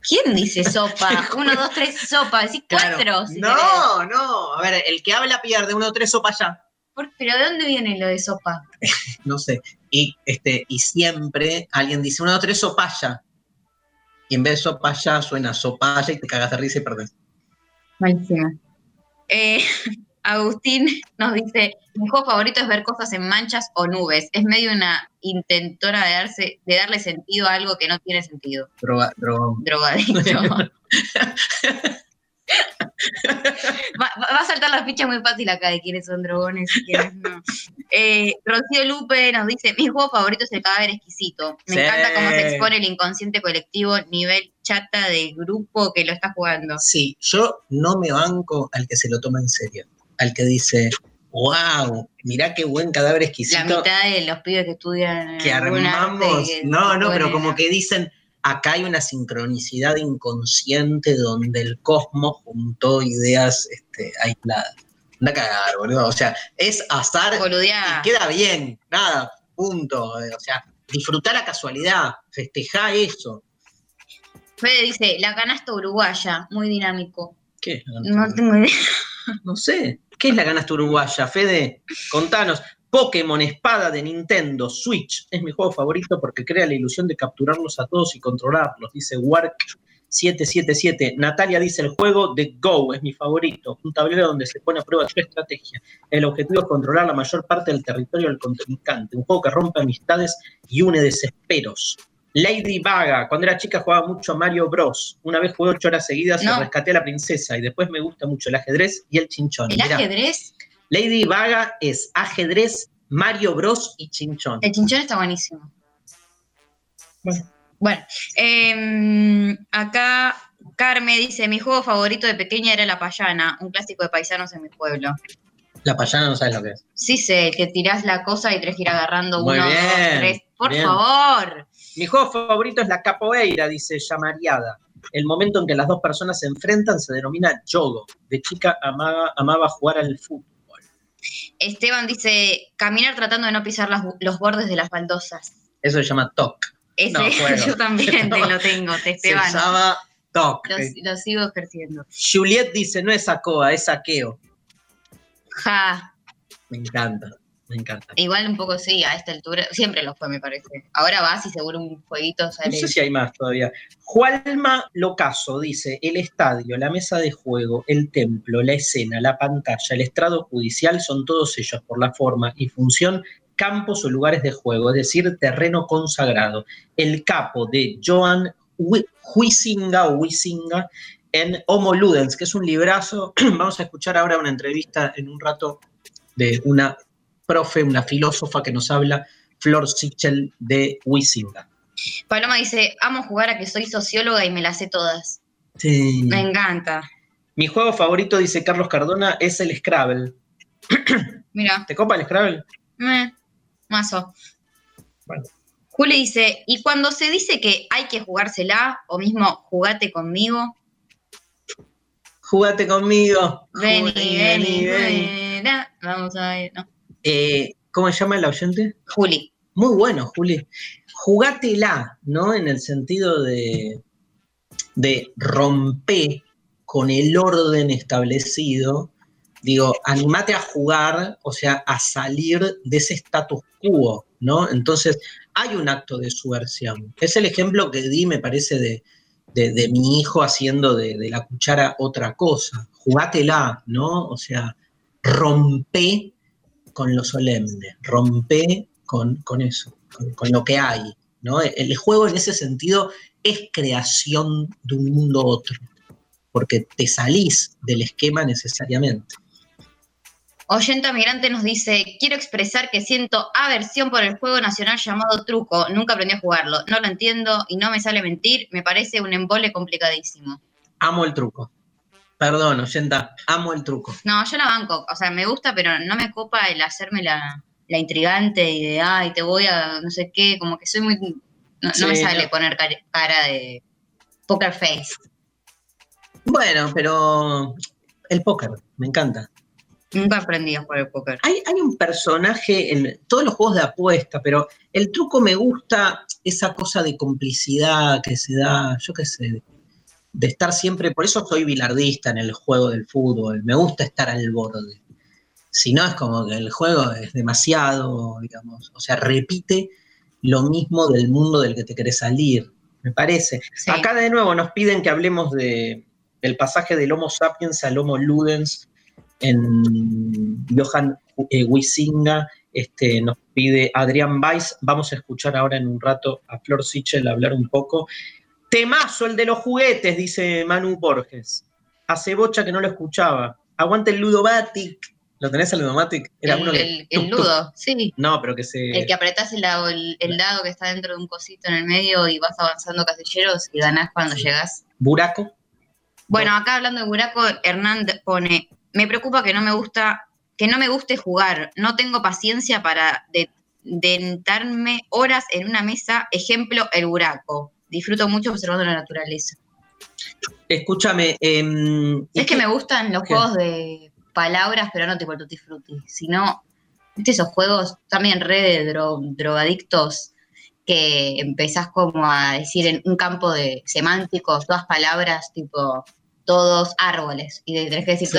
¿Quién dice sopa? Uno, dos, tres, sopa. Decís Claro. cuatro. si querés. no, no. A ver, el que habla pierde. Uno, dos, tres, sopa ya. ¿Pero de dónde viene lo de sopa? No sé. Y, este, y siempre alguien dice uno, dos, tres, sopa ya. Y en vez de sopa ya suena sopa ya y te cagas de risa y perdés. Malísima. Eh, Agustín nos dice, mi juego favorito es ver cosas en manchas o nubes. Es medio una intentora de, darse, de darle sentido a algo que no tiene sentido. Droga, drogón. Drogadicto. va, a saltar la ficha muy fácil acá de quiénes son drogones y quiénes no. Eh, Rocío Lupe nos dice, mi juego favorito es el cadáver exquisito. Me Sí. encanta cómo se expone el inconsciente colectivo, nivel chata del grupo que lo está jugando. Sí, yo no me banco al que se lo toma en serio. Al que dice, wow, mirá qué buen cadáver La exquisito. mitad de los pibes que estudian que armamos. que No, no, pero como que dicen, acá hay una sincronicidad inconsciente donde el cosmos juntó ideas este, aisladas. Anda a cagar, boludo. O sea, es azar y queda bien. Nada, punto. O sea, disfrutar la casualidad, festejar eso. Fede dice, la canasta uruguaya, muy dinámico. ¿Qué? la No tengo idea. No sé. ¿Qué es la canasta uruguaya, Fede? Contanos. Pokémon Espada de Nintendo Switch es mi juego favorito porque crea la ilusión de capturarlos a todos y controlarlos, dice Wark 777. Natalia dice el juego de Go es mi favorito, un tablero donde se pone a prueba tu estrategia. El objetivo es controlar la mayor parte del territorio del contrincante, un juego que rompe amistades y une desesperos. Lady Vaga, cuando era chica jugaba mucho a Mario Bros. Una vez jugué ocho horas seguidas y rescaté a la princesa y después me gusta mucho el ajedrez y el chinchón. ¿El Mirá, ajedrez? Lady Vaga es ajedrez, Mario Bros y chinchón. El chinchón está buenísimo. Bueno, em, acá Carme dice, mi juego favorito de pequeña era La Payana, un clásico de paisanos en mi pueblo. La payana no sabes lo que es. Sí sé, que tirás la cosa y tenés que ir agarrando Muy uno, dos, tres. Por bien. favor. Mi juego favorito es la capoeira, dice Yamariada. El momento en que las dos personas se enfrentan se denomina yogo. De chica amaba, amaba jugar al fútbol. Esteban dice, caminar tratando de no pisar las- los bordes de las baldosas. Eso se llama TOC. Ese, No, bueno. yo también te lo tengo, te Se Esteban. llama TOC. Lo, lo sigo ejerciendo. Juliet dice, no es sacoa, es saqueo. Ja, Me encanta. Me encanta. Igual un poco sí, a esta altura, siempre lo fue, me parece. Ahora vas y seguro un jueguito No sale. sé si hay más todavía. Jualma Locaso dice: el estadio, la mesa de juego, el templo, la escena, la pantalla, el estrado judicial son todos ellos, por la forma y función, campos o lugares de juego, es decir, terreno consagrado. El capo de Joan Hui- Huizinga o Huizinga en Homo Ludens, que es un librazo. Vamos a escuchar ahora una entrevista en un rato de una profe, una filósofa que nos habla, Flor Sichel de Huizinga. Paloma dice, amo jugar a que soy socióloga y me las sé todas. Sí. Me encanta. Mi juego favorito, dice Carlos Cardona, es el Scrabble. Mira, ¿Te copa el Scrabble? me, mazo. Bueno. Juli dice, y cuando se dice que hay que jugársela, o mismo jugate conmigo, Jugate conmigo. vení, Juli, vení, vení, vamos a ver, no. Eh, ¿Cómo se llama el oyente? Juli, Muy bueno, Juli. Jugátela, ¿no? En el sentido de, de romper con el orden establecido. Digo, animate a jugar, o sea, a salir de ese status quo, ¿no? Entonces, hay un acto de subversión. Es el ejemplo que di, me parece, de, de- de mi hijo haciendo de, de la cuchara otra cosa. Jugátela, ¿no? O sea, rompe con lo solemne, rompe con, con eso, con, con lo que hay, ¿no? El juego en ese sentido es creación de un mundo otro, porque te salís del esquema necesariamente. Oyenta Migrante nos dice, quiero expresar que siento aversión por el juego nacional llamado truco, nunca aprendí a jugarlo, no lo entiendo y no me sale mentir, me parece un embole complicadísimo. Amo el truco. Perdón, oyenta, amo el truco. No, yo la banco, o sea, me gusta, pero no me copa el hacerme la, la intrigante y de, ay, te voy a no sé qué, como que soy muy... No, no me sale no. poner cara, cara de poker face. Bueno, pero el póker, me encanta. Nunca aprendí a jugar el póker. Hay, hay un personaje en todos los juegos de apuesta, pero el truco me gusta esa cosa de complicidad que se da, yo qué sé, de estar siempre, por eso soy bilardista en el juego del fútbol, me gusta estar al borde. Si no es como que el juego es demasiado, digamos, o sea, repite lo mismo del mundo del que te querés salir, me parece. Sí. Acá de nuevo nos piden que hablemos de, del pasaje del Homo sapiens al Homo ludens en Johan eh, este, nos pide Adrián Weiss. Vamos a escuchar ahora en un rato a Flor Sichel hablar un poco. Temazo, el de los juguetes, dice Manu Borges. Hace bocha que no lo escuchaba. Aguante el Ludomatic. ¿Lo tenés el Ludomatic? Era el, uno que. el- el ludo, sí. No, pero que se. El que apretás el, lado- el, el dado que está dentro de un cosito en el medio y vas avanzando casilleros y ganás cuando Sí. llegás. Buraco. Bueno, acá hablando de Buraco, Hernán pone, me preocupa que no me gusta, que no me guste jugar, no tengo paciencia para de- dentarme horas en una mesa, ejemplo, el Buraco. Disfruto mucho observando la naturaleza. Escúchame. em, ¿y Es que me gustan los qué? juegos de palabras, pero no tipo el Tutti Frutti, sino, viste esos juegos también re de dro- drogadictos que empezás como a decir en un campo de semánticos, todas palabras, tipo todos árboles, y de- tenés que decir Sí.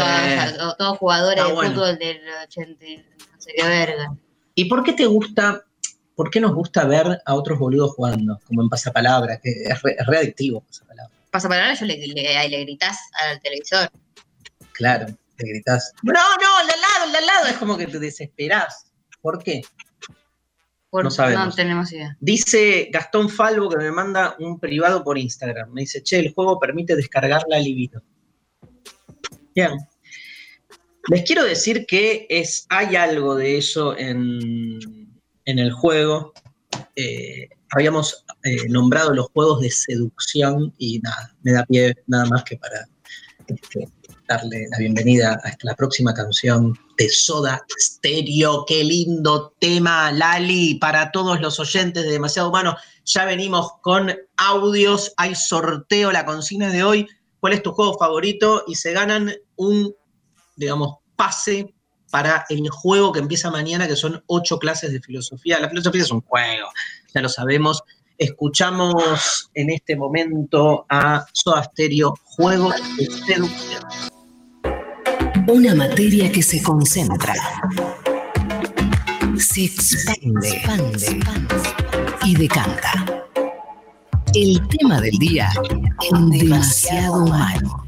todos jugadores de fútbol del 80, y no sé qué verga. ¿Y por qué te gusta, por qué nos gusta ver a otros boludos jugando? Como en Pasapalabra, que es re, es re adictivo Pasapalabra. Pasa palabra, yo le, le, le gritás al televisor. Claro, te gritás. No, no, al de al lado, al de al lado. Es como que te desesperás. ¿Por qué? Por- No sabemos. tenemos idea. Dice Gastón Falvo que me manda un privado por Instagram. Me dice, che, el juego permite descargar la libido. Bien. Les quiero decir que es, hay algo de eso en, en el juego. Eh, habíamos eh, nombrado los juegos de seducción y nada, me da pie nada más que para este, darle la bienvenida a la próxima canción de Soda Stereo. Qué lindo tema, Lali, para todos los oyentes de Demasiado Humano. Ya venimos con audios, hay sorteo, la consigna de hoy. ¿Cuál es tu juego favorito? Y se ganan un, digamos, pase para el juego que empieza mañana, que son ocho clases de filosofía. La filosofía es un juego, ya lo sabemos. Escuchamos en este momento a Soda Stereo, Juego de Seducción. Una materia que se concentra. se expande, y decanta. El tema del día en demasiado humano.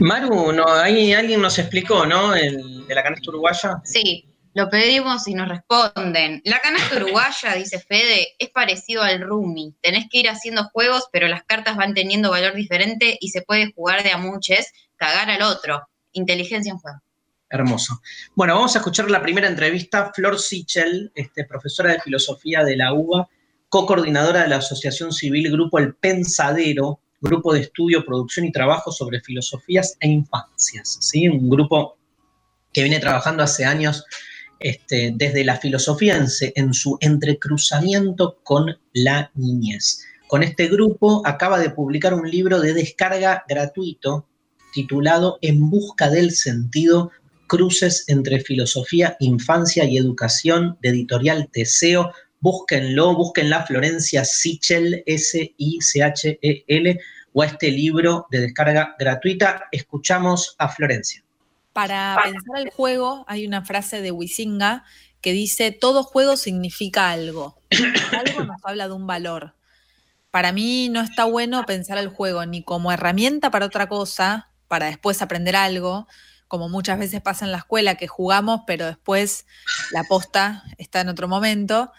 Maru, no, ahí alguien nos explicó, ¿no? El, de la canasta uruguaya. Sí, lo pedimos y nos responden. La canasta uruguaya, dice Fede, es parecido al Rumi. Tenés que ir haciendo juegos, pero las cartas van teniendo valor diferente y se puede jugar de a muchos, cagar al otro. Inteligencia en juego. Hermoso. Bueno, vamos a escuchar la primera entrevista. Flor Sichel, este, profesora de filosofía de la UBA, co-coordinadora de la Asociación Civil Grupo El Pensadero, grupo de estudio, producción y trabajo sobre filosofías e infancias. ¿sí? Un grupo que viene trabajando hace años este, desde la filosofía en, en su entrecruzamiento con la niñez. Con este grupo acaba de publicar un libro de descarga gratuito titulado En busca del sentido, cruces entre filosofía, infancia y educación de editorial Teseo. Búsquenlo, búsquenla Florencia Sichel, S-I-C-H-E-L, o a este libro de descarga gratuita. Escuchamos a Florencia. Para pensar el juego hay una frase de Wisinga que dice, todo juego significa algo. algo nos habla de un valor. Para mí no está bueno pensar el juego ni como herramienta para otra cosa, para después aprender algo, como muchas veces pasa en la escuela, que jugamos, pero después la posta está en otro momento.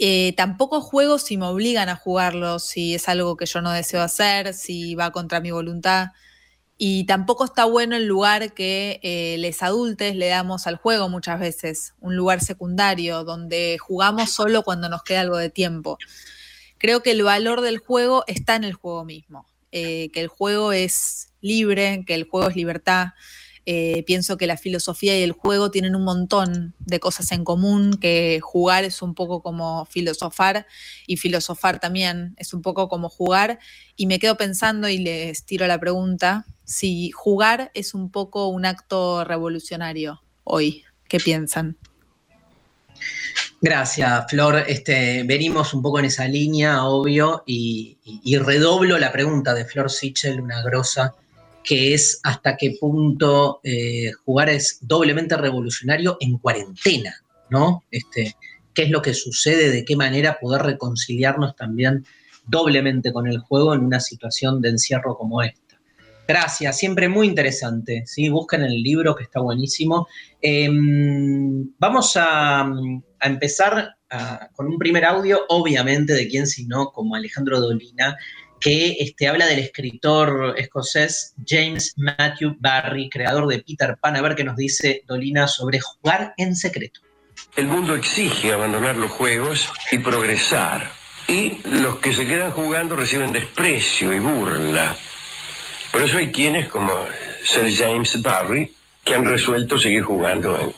Eh, tampoco juego si me obligan a jugarlo, si es algo que yo no deseo hacer, si va contra mi voluntad. Y tampoco está bueno el lugar que eh, les adultes le damos al juego muchas veces, un lugar secundario, donde jugamos solo cuando nos queda algo de tiempo. Creo que el valor del juego está en el juego mismo, eh, que el juego es libre, que el juego es libertad, eh, pienso que la filosofía y el juego tienen un montón de cosas en común, que jugar es un poco como filosofar y filosofar también es un poco como jugar. Y me quedo pensando y les tiro la pregunta, si jugar es un poco un acto revolucionario hoy, ¿qué piensan? Gracias, Flor. Este, venimos un poco en esa línea, obvio, y, y redoblo la pregunta de Flor Sichel, una grosa que es hasta qué punto eh, jugar es doblemente revolucionario en cuarentena, ¿no? Este, ¿Qué es lo que sucede? ¿De qué manera poder reconciliarnos también doblemente con el juego en una situación de encierro como esta? Gracias, siempre muy interesante. ¿sí? Busquen el libro que está buenísimo. Em, vamos a, empezar con un primer audio, obviamente, de quién sino como Alejandro Dolina, que este, habla del escritor escocés James Matthew Barry, creador de Peter Pan. A ver qué nos dice Dolina sobre jugar en secreto. El mundo exige abandonar los juegos y progresar. Y los que se quedan jugando reciben desprecio y burla. Por eso hay quienes, como Sir James Barry, que han resuelto seguir jugando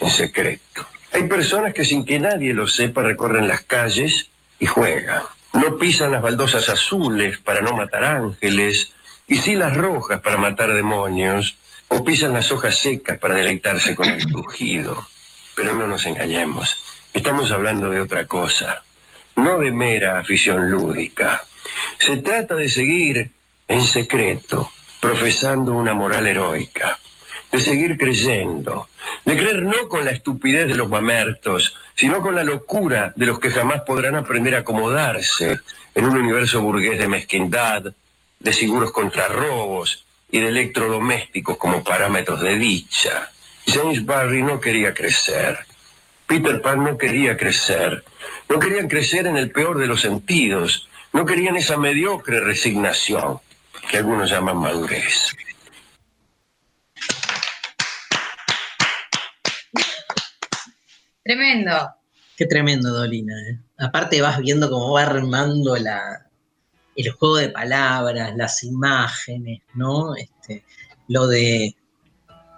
en secreto. Hay personas que sin que nadie lo sepa recorren las calles y juegan. No pisan las baldosas azules para no matar ángeles, y sí las rojas para matar demonios, o pisan las hojas secas para deleitarse con el crujido. Pero no nos engañemos, estamos hablando de otra cosa, no de mera afición lúdica. Se trata de seguir en secreto, profesando una moral heroica, de seguir creyendo, de creer no con la estupidez de los mamertos, sino con la locura de los que jamás podrán aprender a acomodarse en un universo burgués de mezquindad, de seguros contra robos y de electrodomésticos como parámetros de dicha. James Barry no quería crecer. Peter Pan no quería crecer. No querían crecer en el peor de los sentidos. No querían esa mediocre resignación que algunos llaman madurez. Tremendo. Qué tremendo, Dolina. ¿eh? Aparte vas viendo cómo va armando la, el juego de palabras, las imágenes, ¿no? Este, lo de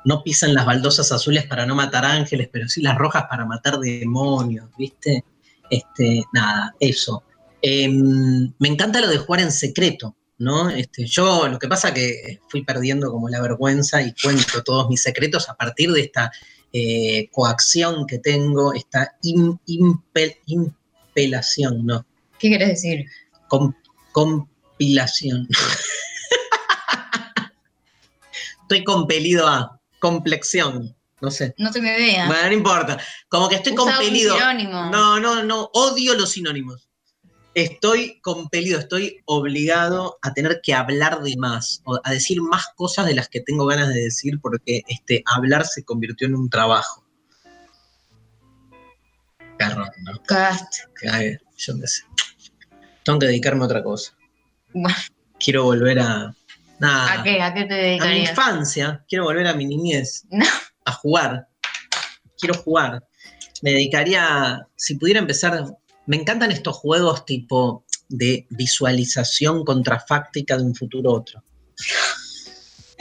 no pisan las baldosas azules para no matar ángeles, pero sí las rojas para matar demonios, ¿viste? Este, nada, eso. Em, me encanta lo de jugar en secreto, ¿no? Este, yo lo que pasa que fui perdiendo como la vergüenza y cuento todos mis secretos a partir de esta eh, coacción que tengo, esta impelación, ¿no? ¿Qué quieres decir? compilación. Estoy compelido a complexión. No sé. No tengo idea. Bueno, no importa. Como que estoy un compelido. sinónimo. No, no, no. Odio los sinónimos. Estoy compelido, estoy obligado a tener que hablar de más, o a decir más cosas de las que tengo ganas de decir, porque este, hablar se convirtió en un trabajo. Garrón, ¿no? Ay, yo qué sé. Tengo que dedicarme a otra cosa. Quiero volver a. Nada. ¿A qué? ¿A qué te A mi dedicarías? infancia, quiero volver a mi niñez, No. a jugar. Quiero jugar. Me dedicaría, si pudiera empezar, me encantan estos juegos tipo de visualización contrafáctica de un futuro otro.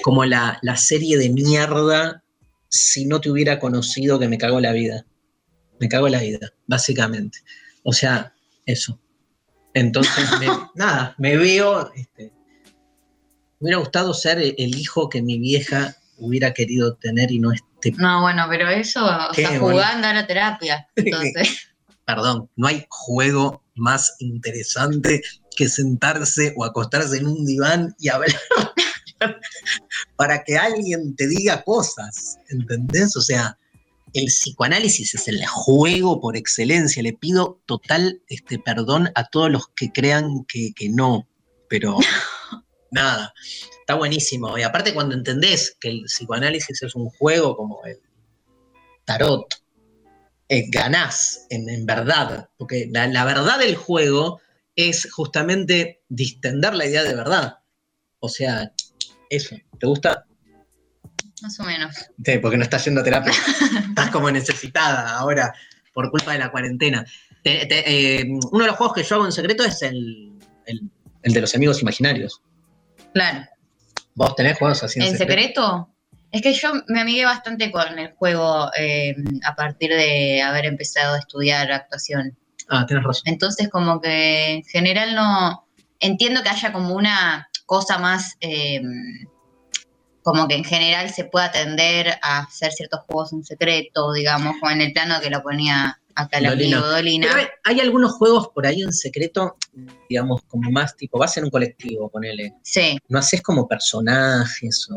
Como la, la serie de mierda, si no te hubiera conocido que me cago la vida. Me cago la vida, básicamente. O sea, eso. Entonces, me- nada, me veo, este, me hubiera gustado ser el el hijo que mi vieja hubiera querido tener y no este. No, bueno, pero eso, o ¿Qué, sea, jugando a la terapia. Entonces, Perdón, no hay juego más interesante que sentarse o acostarse en un diván y hablar para que alguien te diga cosas, ¿entendés? O sea, el psicoanálisis es el juego por excelencia. Le pido total este, perdón a todos los que crean que, que no, pero nada, está buenísimo. Y aparte cuando entendés que el psicoanálisis es un juego como el tarot, eh, ganás en, en verdad, porque la, la verdad del juego es justamente distender la idea de verdad. O sea, eso, ¿te gusta? más o menos. Sí, porque no estás yendo a terapia. estás como necesitada ahora por culpa de la cuarentena. Te- te- eh, uno de los juegos que yo hago en secreto es el, el- el de los amigos imaginarios. Claro. ¿Vos tenés juegos así en, ¿En secreto? Es que yo me amigué bastante con el juego eh, a partir de haber empezado a estudiar actuación. Ah, tenés razón. Entonces, como que en general no. Entiendo que haya como una cosa más. eh, como que en general se pueda atender a hacer ciertos juegos en secreto, digamos, como en el plano que lo ponía acá el Dolina. amigo Dolina. Pero hay, hay algunos juegos por ahí en secreto, digamos, como más tipo, vas en un colectivo, ponele. Sí, No haces como personajes o.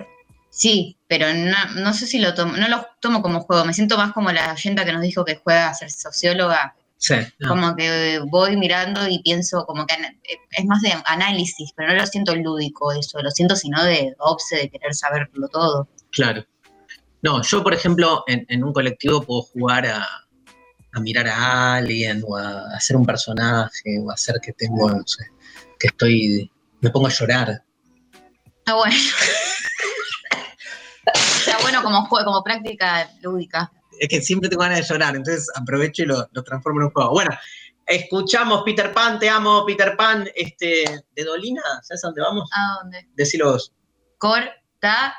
sí, pero no, no sé si lo tomo, no lo tomo como juego, me siento más como la oyenta que nos dijo que juega a ser socióloga, Sí. no. como que voy mirando y pienso como que ana- es más de análisis, pero no lo siento lúdico eso, lo siento sino de obse, de querer saberlo todo. Claro. No, yo, por ejemplo, en, en un colectivo puedo jugar a, a mirar a alguien o a hacer un personaje o a hacer que tengo, no sé, que estoy, me pongo a llorar. Está bueno. Está bueno como juego, como práctica lúdica. Es que siempre tengo ganas de llorar, entonces aprovecho y lo, lo transformo en un juego. Bueno, escuchamos Peter Pan, te amo, Peter Pan, este, de Dolina, ¿sabes a dónde vamos? ¿A dónde? Decilo vos. Corta.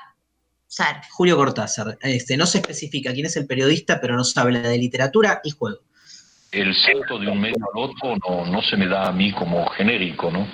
Sar. Julio Cortázar. Este, no se especifica quién es el periodista, pero nos habla de literatura y juego. El salto de un medio al otro no, no se me da a mí como genérico, ¿no?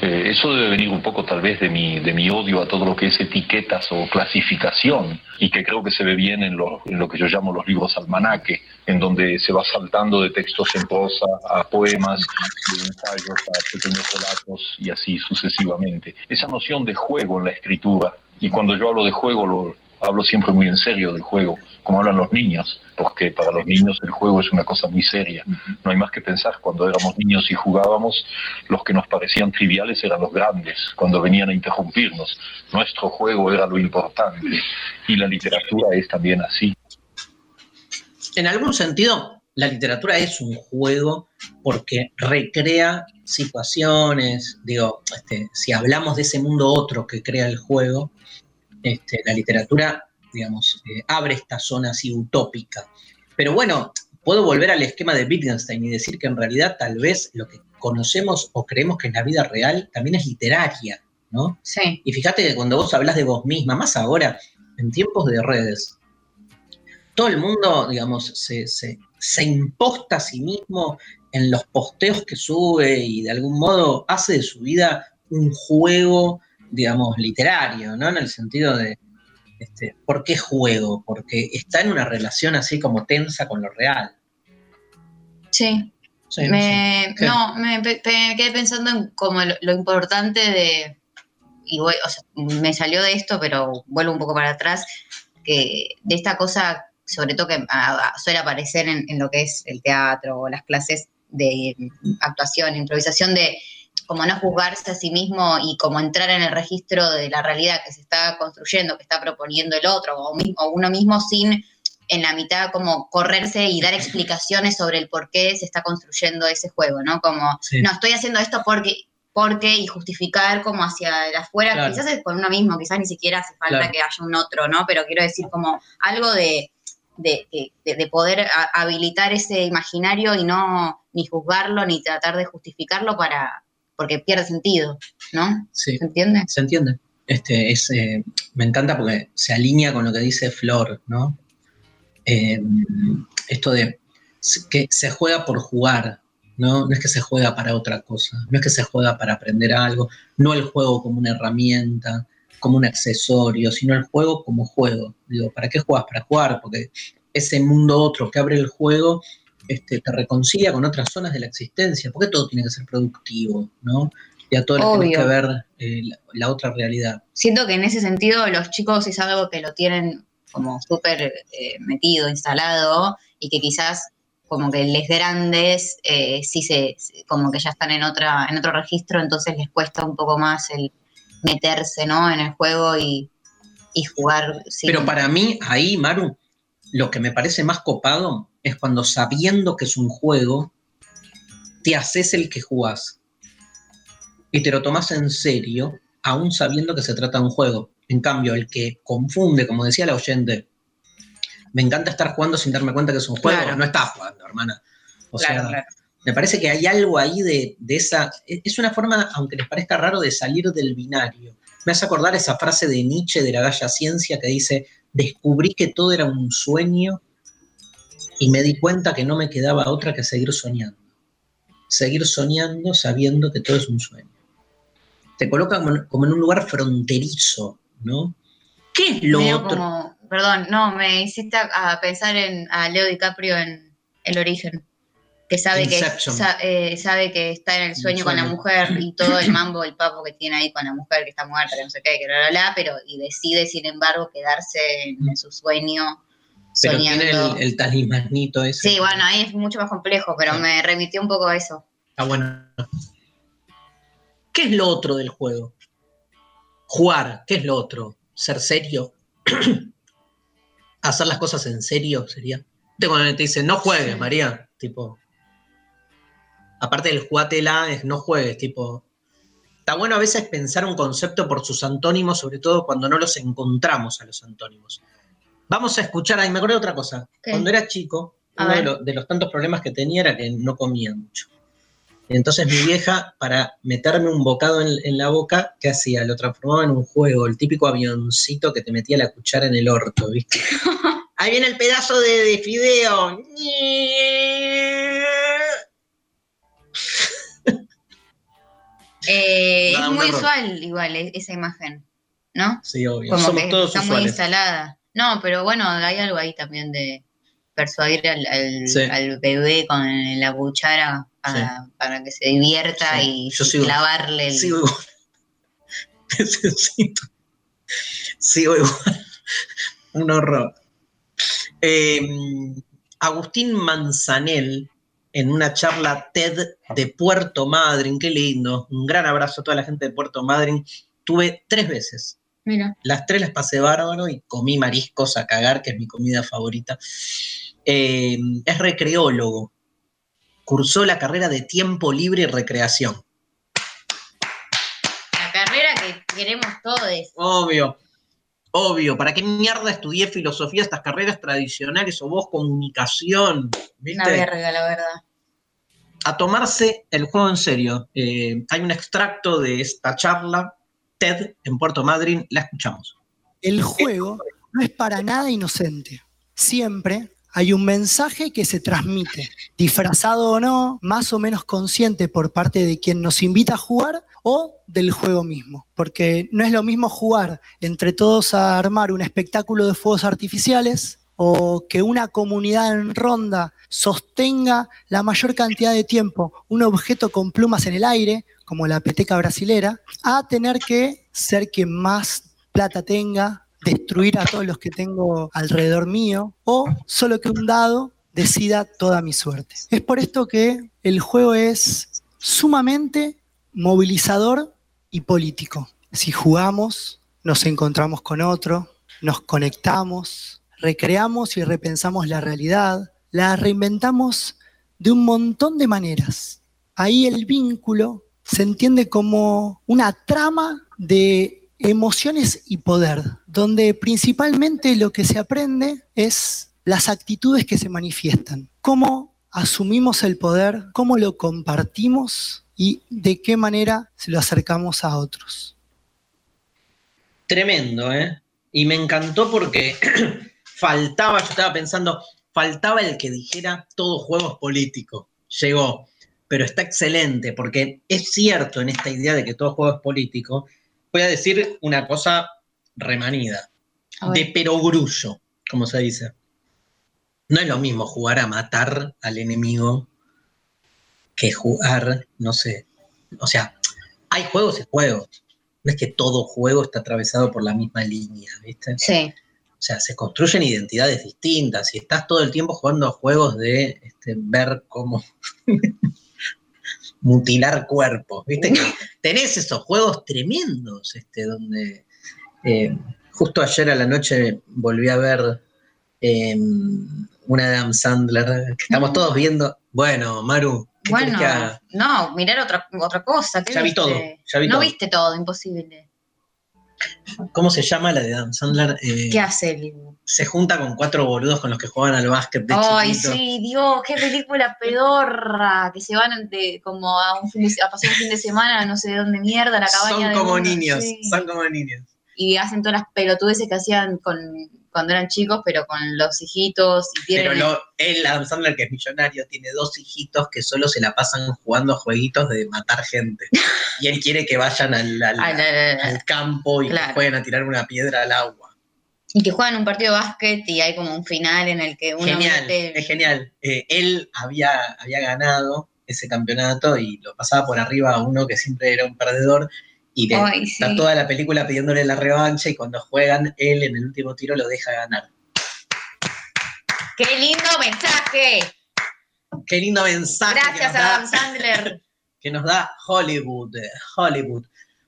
Eh, eso debe venir un poco tal vez de mi, de mi odio a todo lo que es etiquetas o clasificación y que creo que se ve bien en lo, en lo que yo llamo los libros almanaque, en donde se va saltando de textos en prosa a poemas, de ensayos a pequeños relatos y así sucesivamente. Esa noción de juego en la escritura, y cuando yo hablo de juego lo hablo siempre muy en serio del juego, como hablan los niños, porque para los niños el juego es una cosa muy seria. No hay más que pensar, cuando éramos niños y jugábamos, los que nos parecían triviales eran los grandes, cuando venían a interrumpirnos. Nuestro juego era lo importante. Y la literatura es también así. En algún sentido, la literatura es un juego porque recrea situaciones, digo, este, si hablamos de ese mundo otro que crea el juego, este, la literatura, digamos, eh, abre esta zona así utópica. Pero bueno, puedo volver al esquema de Wittgenstein y decir que en realidad tal vez lo que conocemos o creemos que es la vida real también es literaria, ¿no? Sí. Y fíjate que cuando vos hablas de vos misma, más ahora, en tiempos de redes, todo el mundo, digamos, se, se- se imposta a sí mismo en los posteos que sube y de algún modo hace de su vida un juego, digamos, literario, ¿no? En el sentido de, este, ¿por qué juego? Porque está en una relación así como tensa con lo real. Sí. Sí, no. Me, quedé pensando en como lo, lo importante de, y voy, o sea, me salió de esto, pero vuelvo un poco para atrás, que de esta cosa sobre todo que suele aparecer en, en lo que es el teatro o las clases de actuación, improvisación, de como no juzgarse a sí mismo y como entrar en el registro de la realidad que se está construyendo, que está proponiendo el otro o, o uno mismo sin en la mitad como correrse y dar explicaciones sobre el por qué se está construyendo ese juego, ¿no? Como, Sí. no, estoy haciendo esto porque, porque y justificar como hacia el afuera, Claro. quizás es con uno mismo, quizás ni siquiera hace falta Claro. que haya un otro, ¿no? Pero quiero decir como algo de, de, de- de poder habilitar ese imaginario y no ni juzgarlo ni tratar de justificarlo para porque pierde sentido, ¿no? Sí. ¿Se entiende? ¿Se entiende? Este, es, eh, me encanta porque se alinea con lo que dice Flor, ¿no? Eh, esto de que se juega por jugar, ¿no? No es que se juega para otra cosa, no es que se juega para aprender algo, no el juego como una herramienta, como un accesorio, sino el juego como juego. Digo, ¿para qué juegas? Para jugar, porque ese mundo otro que abre el juego este, te reconcilia con otras zonas de la existencia, porque todo tiene que ser productivo, ¿no? Y a todo le tenés que ver eh, la, la otra realidad. Siento que en ese sentido los chicos es algo que lo tienen como súper eh, metido, instalado, y que quizás como que les grandes eh, sí se, se- como que ya están en otra, en otro registro, entonces les cuesta un poco más el meterse, ¿no? En el juego y, y jugar. sin- Pero para mí, ahí, Maru, lo que me parece más copado es cuando sabiendo que es un juego, te haces el que jugás. Y te lo tomas en serio, aún sabiendo que se trata de un juego. En cambio, el que confunde, como decía la oyente, me encanta estar jugando sin darme cuenta que es un juego. Claro. No estás jugando, hermana. O Claro, sea, claro. me parece que hay algo ahí de, de esa. Es es una forma, aunque les parezca raro, de salir del binario. Me hace acordar esa frase de Nietzsche de la Galla Ciencia que dice: Descubrí que todo era un sueño y me di cuenta que no me quedaba otra que seguir soñando. Seguir soñando sabiendo que todo es un sueño. Te coloca como, en- como en un lugar fronterizo, ¿no? ¿Qué es lo otro? como- perdón, no, me hiciste a, a pensar en a Leo DiCaprio en El origen, que sabe que, sa- eh, sabe que está en el sueño con la mujer y todo el mambo, el papo que tiene ahí con la mujer que está muerta, que no sé qué, que bla, bla, bla, pero y decide, sin embargo, quedarse en, en su sueño Pero soñando. tiene el, el talismanito ese. Sí, bueno, ahí es mucho más complejo, pero Sí. me remitió un poco a eso. Está bueno. ¿Qué es lo otro del juego? Jugar, ¿qué es lo otro? ¿Ser serio? ¿Hacer las cosas en serio sería? Te cuando te dicen, no juegues, María, tipo. Aparte del jugátela, es no juegues, tipo. Está bueno a veces pensar un concepto por sus antónimos, sobre todo cuando no los encontramos a los antónimos. Vamos a escuchar, ahí me acuerdo de otra cosa. ¿Qué? Cuando era chico, A uno de, los tantos problemas que tenía era que no comía mucho. Entonces mi vieja, para meterme un bocado en, en la boca, ¿qué hacía? Lo transformaba en un juego, el típico avioncito que te metía la cuchara en el orto, ¿viste? Ahí viene el pedazo de, de fideo. Eh, es muy error. usual igual e- esa imagen, ¿no? Sí, obvio. Como Somos que todos está muy usuales. instalada. No, pero bueno, hay algo ahí también de persuadir al, al- Sí. al bebé con la cuchara para, para que se divierta Sí. y Yo sigo- clavarle el... Sigo igual. Necesito. Sigo igual. Un horror. Eh, Agustín Manzanel, en una charla TED de Puerto Madryn, qué lindo. Un gran abrazo a toda la gente de Puerto Madryn. Tuve tres veces. Mira, Las tres las pasé bárbaro y comí mariscos a cagar, que es mi comida favorita. Eh, es recreólogo. Cursó la carrera de tiempo libre y recreación. la carrera que queremos todos. Obvio, obvio. ¿Para qué mierda estudié filosofía, estas carreras tradicionales o vos comunicación? Una ¿Viste? verga, la verdad. A tomarse el juego en serio. Eh, hay un extracto de esta charla, En Puerto Madryn. La escuchamos. El juego no es para nada inocente. Siempre hay un mensaje que se transmite, disfrazado o no, más o menos consciente por parte de quien nos invita a jugar o del juego mismo. Porque no es lo mismo jugar entre todos a armar un espectáculo de fuegos artificiales o que una comunidad en ronda sostenga la mayor cantidad de tiempo un objeto con plumas en el aire, como la peteca brasilera, a tener que ser quien más plata tenga, destruir a todos los que tengo alrededor mío, o solo que un dado decida toda mi suerte. Es por esto que el juego es sumamente movilizador y político. Si jugamos, nos encontramos con otro, nos conectamos, recreamos y repensamos la realidad, la reinventamos de un montón de maneras. Ahí el vínculo se entiende como una trama de emociones y poder, donde principalmente lo que se aprende es las actitudes que se manifiestan, cómo asumimos el poder, cómo lo compartimos y de qué manera se lo acercamos a otros. Tremendo, ¿eh? Y me encantó porque faltaba, yo estaba pensando, faltaba el que dijera todo juego es político. Llegó, pero está excelente porque es cierto en esta idea de que todo juego es político. Voy a decir una cosa remanida, de perogrullo, como se dice. No es lo mismo jugar a matar al enemigo que jugar, no sé. O sea, hay juegos y juegos. No es que todo juego está atravesado por la misma línea, ¿viste? Sí. O sea, se construyen identidades distintas. Si estás todo el tiempo jugando a juegos de este, ver cómo mutilar cuerpos, ¿viste? Que tenés esos juegos tremendos, este, donde eh, justo ayer a la noche volví a ver eh, una Adam Sandler, que estamos todos viendo. Bueno, Maru, ¿qué Bueno, no, mirar otra, otra cosa. ¿qué Ya vi todo, ya vi no todo. viste todo, imposible. ¿Cómo se llama la de Adam Sandler? Eh, ¿Qué hace el se junta con cuatro boludos con los que juegan al básquet de Ay, chiquito. sí, Dios, qué película pedorra. Que se van de, como a, un fin de- a pasar un fin de semana, no sé de dónde mierda, a la cabaña. Son de como niños, sí. son como niños. Y hacen todas las pelotudeces que hacían con, cuando eran chicos, pero con los hijitos. Y tienen, Pero lo, él, Adam Sandler, que es millonario, tiene dos hijitos que solo se la pasan jugando a jueguitos de matar gente. Y él quiere que vayan al, al- campo y que Claro. jueguen a tirar una piedra al agua. Y que juegan un partido de básquet y hay como un final en el que uno Genial, mete- es genial. Eh, él había, había ganado ese campeonato y lo pasaba por arriba a uno que siempre era un perdedor y Ay, sí. está toda la película pidiéndole la revancha y cuando juegan, él en el último tiro lo deja ganar. ¡Qué lindo mensaje! Qué lindo mensaje Gracias, Adam Sandler. que nos da Hollywood, Hollywood.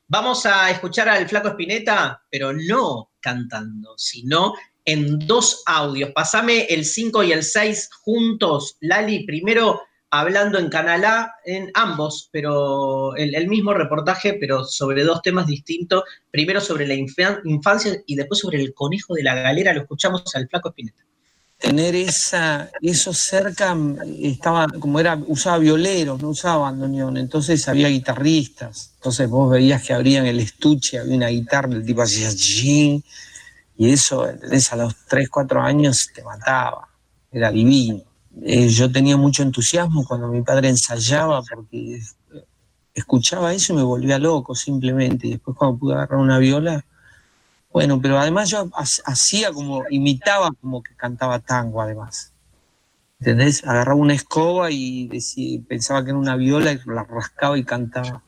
Vamos a escuchar al Flaco Espineta, pero no cantando, sino en dos audios. Pasame el 5 y el 6 juntos, Lali, primero hablando en Canal en ambos, pero el, el mismo reportaje, pero sobre dos temas distintos. Primero sobre la infan- infancia y después sobre el conejo de la galera. Lo escuchamos al Flaco Espineta. tener esa, eso cerca, mm, estaba, como era, usaba violeros, no usaba bandoneón, entonces había guitarristas, entonces vos veías que abrían el estuche, había una guitarra, el tipo hacía y eso, a los 3, 4 años te mataba, era divino. Eh, yo tenía mucho entusiasmo cuando mi padre ensayaba porque escuchaba eso y me volvía loco simplemente, y después cuando pude agarrar una viola, bueno, pero además yo ha- hacía como, imitaba como que cantaba tango además. ¿Entendés? Agarraba una escoba y pensaba que era una viola y la rascaba y cantaba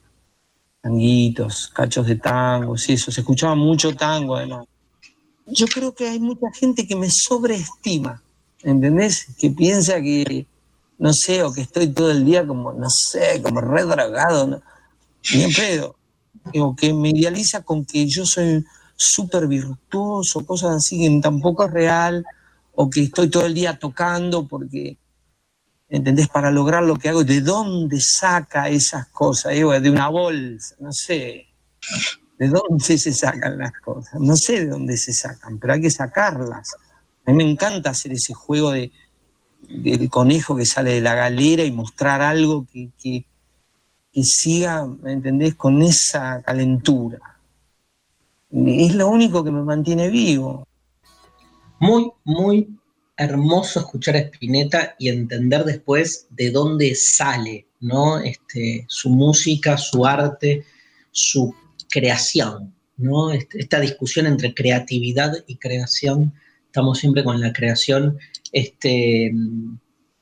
tanguitos, cachos de tango, sí, eso. Se escuchaba mucho tango además. Yo creo que hay mucha gente que me sobreestima, ¿entendés? Que piensa que, no sé, o que estoy todo el día como, no sé, como re drogado, ¿no? Ni en pedo. O que me idealiza con que yo soy súper virtuoso, cosas así que tampoco es real, o que estoy todo el día tocando porque, ¿entendés? Para lograr lo que hago, ¿de dónde saca esas cosas? De una bolsa, no sé. ¿De dónde se sacan las cosas? No sé de dónde se sacan, pero hay que sacarlas. A mí me encanta hacer ese juego de, del conejo que sale de la galera y mostrar algo que, que, siga, ¿me entendés? Con esa calentura. Es lo único que me mantiene vivo. Muy, muy hermoso escuchar a Spinetta y entender después de dónde sale, ¿no? Este, su música, su arte, su creación, ¿no? Este- esta discusión entre creatividad y creación, estamos siempre con la creación. Este,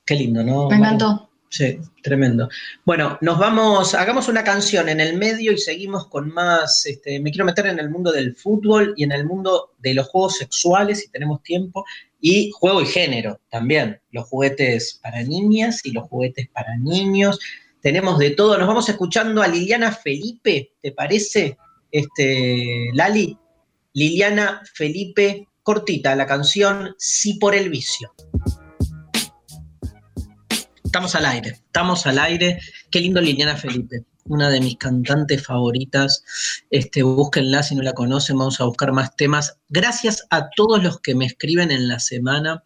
qué lindo, ¿no? Me encantó. Sí, tremendo. Bueno, nos vamos, hagamos una canción en el medio y seguimos con más. Este, me quiero meter en el mundo del fútbol y en el mundo de los juegos sexuales, si tenemos tiempo, y juego y género también. Los juguetes para niñas y los juguetes para niños. Tenemos de todo. Nos vamos escuchando a Liliana Felipe, ¿te parece? Este, Lali. Liliana Felipe, cortita, la canción Sí por el vicio. Estamos al aire, estamos al aire. Qué lindo Liliana Felipe, una de mis cantantes favoritas. Este, búsquenla si no la conocen, vamos a buscar más temas. Gracias a todos los que me escriben en la semana,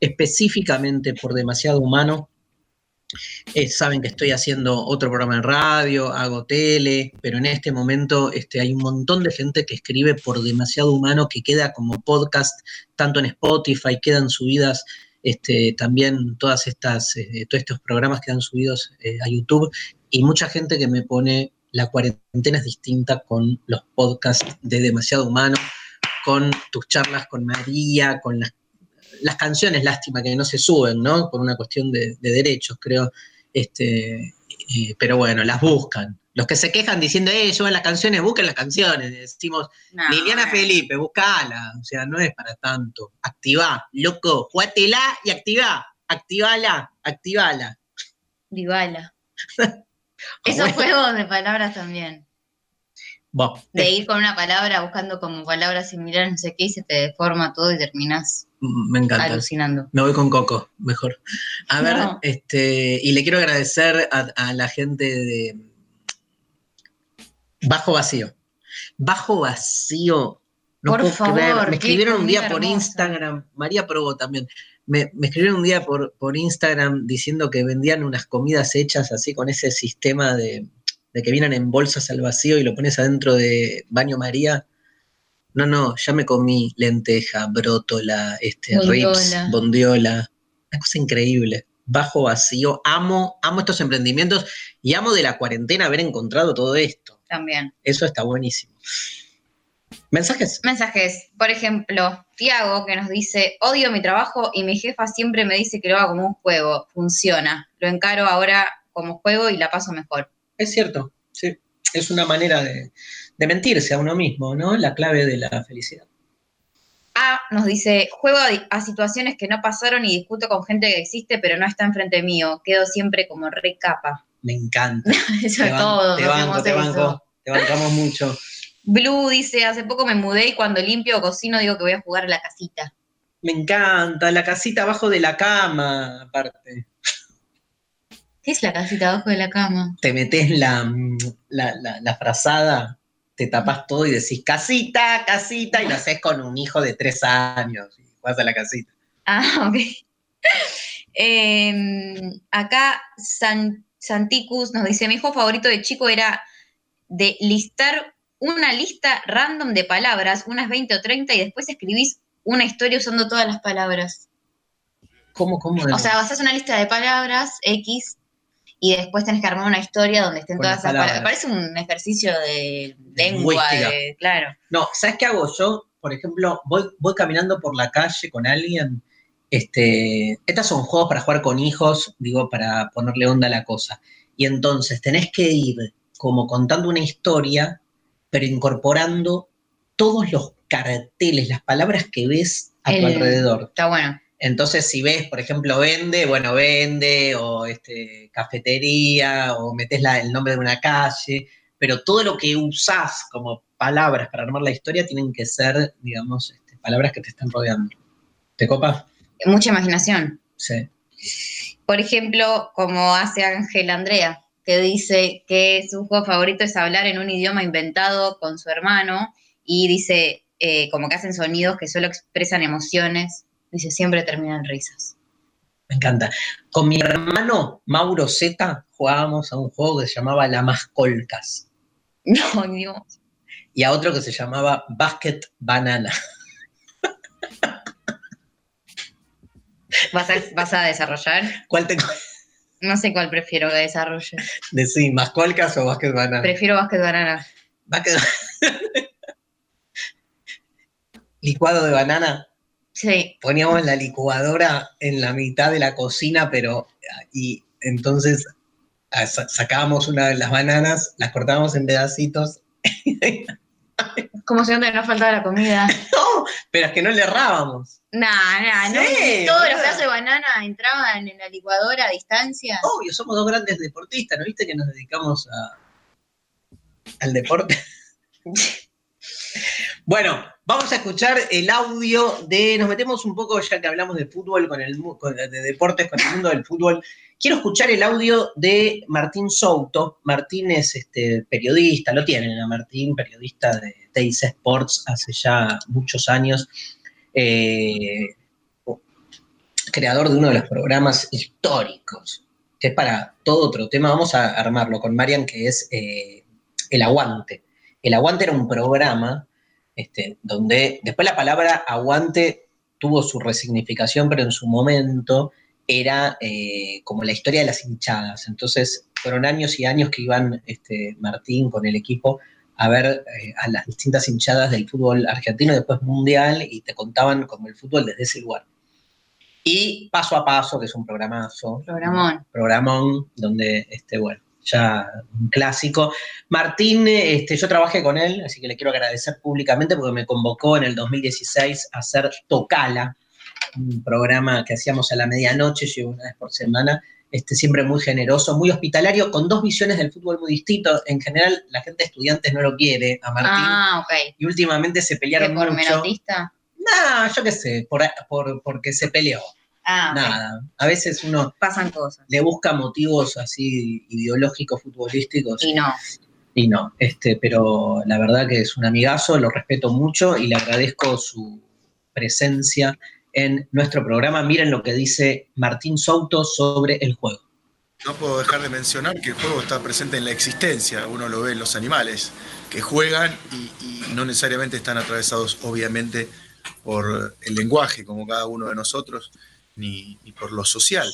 específicamente por Demasiado Humano. Eh, saben que estoy haciendo otro programa en radio, hago tele, pero en este momento este, hay un montón de gente que escribe por demasiado humano que queda como podcast, tanto en Spotify, quedan subidas este, también todas estas, eh, todos estos programas quedan subidos eh, a YouTube y mucha gente que me pone la cuarentena es distinta con los podcasts de Demasiado Humano, con tus charlas con María, con las, las canciones, lástima que no se suben, ¿no? Por una cuestión de, de derechos, creo. Este, eh, pero bueno, las buscan. Los que se quejan diciendo, eh, suben las canciones, busquen las canciones. Decimos, No, Liliana. Felipe, buscala. O sea, no es para tanto. Activá, loco, jugátela y activá. Activala, activala. Dybala. Esos Bueno. juegos de palabras también. De ir con una palabra buscando como palabras similares, no sé qué, y se te deforma todo y terminas me encanta. alucinando. Me voy con Coco, mejor. A ver, No. este, y le quiero agradecer a, a la gente de Bajo Vacío. Bajo Vacío. No Por puedo favor, creer. Me escribieron un día por. Instagram, María probó también. Me, me escribieron un día por, por Instagram diciendo que vendían unas comidas hechas así con ese sistema de, de que vienen en bolsas al vacío y lo pones adentro de baño María. No, no, ya me comí lenteja, brótola, este, Bondiola. rips, bondiola. Una cosa increíble. Bajo vacío. Amo, amo estos emprendimientos y amo de la cuarentena haber encontrado todo esto. También. Eso está buenísimo. ¿Mensajes? Mensajes. Por ejemplo, Tiago que nos dice, odio mi trabajo y mi jefa siempre me dice que lo haga como un juego. Funciona. Lo encaro ahora como juego y la paso mejor. Es cierto, sí. Es una manera de, de mentirse a uno mismo, ¿no? La clave de la felicidad. A nos dice, juego a, situaciones que no pasaron y discuto con gente que existe pero no está enfrente mío. Quedo siempre como re capa. Me encanta. Eso Te es ban- todo. Te banco, te banco. Te bancamos mucho. Blue dice, hace poco me mudé y cuando limpio o cocino digo que voy a jugar a la casita. Me encanta. La casita abajo de la cama, aparte. ¿Qué es la casita abajo de la cama? Te metes la, la, la- la frazada, te tapas todo y decís casita, casita, y lo haces con un hijo de tres años. Y vas a la casita. Ah, ok. Em, acá San- Santicus nos dice, mi juego favorito de chico era de listar una lista random de palabras, unas 20 o 30, y después escribís una historia usando todas las palabras. ¿Cómo, cómo? O sea, basás una lista de palabras X y después tenés que armar una historia donde estén Con todas esas palabras. palabras. Parece un ejercicio de lengua, de- claro. No, ¿sabes qué hago yo? Por ejemplo, voy, voy caminando por la calle con alguien. Este, estos son juegos para jugar con hijos, digo, para ponerle onda a la cosa. Y entonces tenés que ir como contando una historia, pero incorporando todos los carteles, las palabras que ves a tu alrededor. Está bueno. Entonces, si ves, por ejemplo, vende, bueno, vende, o este, cafetería, o metes el nombre de una calle, pero todo lo que usás como palabras para armar la historia tienen que ser, digamos, este, palabras que te están rodeando. ¿Te copa? Mucha imaginación. Sí. Por ejemplo, como hace Ángel Andrea, que dice que su juego favorito es hablar en un idioma inventado con su hermano y dice eh, como que hacen sonidos que solo expresan emociones. Dice, siempre terminan risas. Me encanta. Con mi hermano Mauro Z jugábamos a un juego que se llamaba La Mascolcas No, Dios. y a otro que se llamaba Basket Banana. ¿Vas a, vas a desarrollar? ¿Cuál te No sé cuál prefiero que desarrolle. decís? ¿Mascolcas o Basket Banana? Prefiero básquet banana. Basket Licuado de banana. Sí. poníamos la licuadora en la mitad de la cocina, pero y entonces ah, sa- sacábamos una de las bananas, las cortábamos en pedacitos, Como si no faltaba la comida. no, pero es que no le errábamos. Nah, nah, no. Sí, Todos los pedazos de banana entraban en la licuadora a distancia. Obvio, somos dos grandes deportistas, ¿no viste que nos dedicamos a, al deporte? bueno, vamos a escuchar el audio de. Nos metemos un poco, ya que hablamos de fútbol, con el con- de deportes, con el mundo del fútbol. Quiero escuchar el audio de Martín Souto. Martín es este, periodista, lo tienen a Martín, periodista de TIC Sports hace ya muchos años. Eh, creador de uno de los programas históricos, que es para todo otro tema. Vamos a armarlo con Marian, que es eh, El Aguante. El Aguante era un programa este, donde después la palabra aguante tuvo su resignificación, pero en su momento era eh, como la historia de las hinchadas. Entonces fueron años y años que iban este, Martín con el equipo a ver eh, a las distintas hinchadas del fútbol argentino, después mundial, y te contaban como el fútbol desde ese lugar. Y Paso a Paso, que es un programazo. Programón. Programón, donde, este, bueno, ya un clásico. Martín, este, yo trabajé con él, así que le quiero agradecer públicamente porque me convocó en el 2016 a hacer Tocala, un programa que hacíamos a la medianoche, yo una vez por semana, este, siempre muy generoso, muy hospitalario, con dos visiones del fútbol muy distintos. En general, la gente de estudiantes no lo quiere a Martín. Ah, ok. Y últimamente se ¿Qué pelearon por mucho. menotista? No, yo qué sé, por, por- porque se peleó. Ah. Nada. A veces uno Pasan cosas. le busca motivos así ideológicos, futbolísticos. Y no. Y no, este, pero la verdad que es un amigazo, lo respeto mucho y le agradezco su presencia en nuestro programa. Miren lo que dice Martín Souto sobre el juego. No puedo dejar de mencionar que el juego está presente en la existencia, uno lo ve en los animales, que juegan y, y no necesariamente están atravesados obviamente por el lenguaje como cada uno de nosotros, ni, ni por lo social,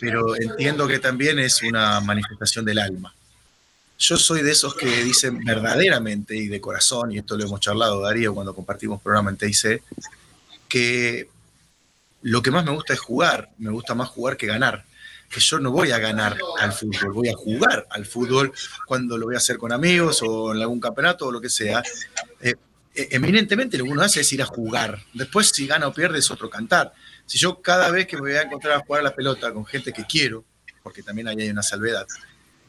pero entiendo que también es una manifestación del alma. Yo soy de esos que dicen verdaderamente y de corazón, y esto lo hemos charlado Darío cuando compartimos programa en TIC, que lo que más me gusta es jugar, me gusta más jugar que ganar que yo no voy a ganar al fútbol, voy a jugar al fútbol cuando lo voy a hacer con amigos o en algún campeonato o lo que sea. Eh, eh, eminentemente lo que uno hace es ir a jugar. Después si gana o pierde es otro cantar. Si yo cada vez que me voy a encontrar a jugar a la pelota con gente que quiero, porque también ahí hay una salvedad,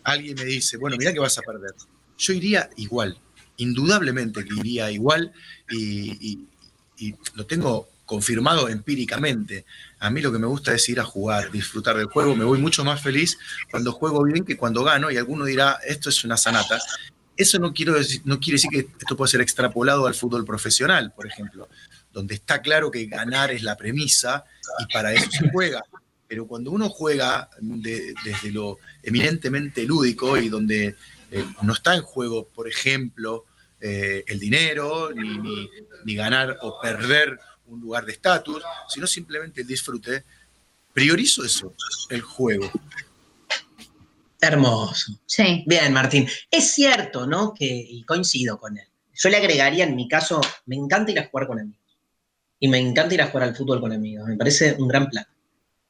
alguien me dice, bueno, mira que vas a perder. Yo iría igual, indudablemente que iría igual y, y- lo tengo confirmado empíricamente. A mí lo que me gusta es ir a jugar, disfrutar del juego. Me voy mucho más feliz cuando juego bien que cuando gano. Y alguno dirá, esto es una sanata. Eso no, quiero decir, no quiere decir que esto pueda ser extrapolado al fútbol profesional, por ejemplo, donde está claro que ganar es la premisa y para eso se juega. Pero cuando uno juega de- desde lo eminentemente lúdico y donde eh, no está en juego, por ejemplo, eh, el dinero, ni, ni- ni ganar o perder un lugar de estatus, sino simplemente el disfrute, priorizo eso, el juego. Hermoso. Sí. Bien, Martín. Es cierto, ¿no? Que, y coincido con él. Yo le agregaría, en mi caso, me encanta ir a jugar con amigos. Y me encanta ir a jugar al fútbol con amigos. Me parece un gran plan.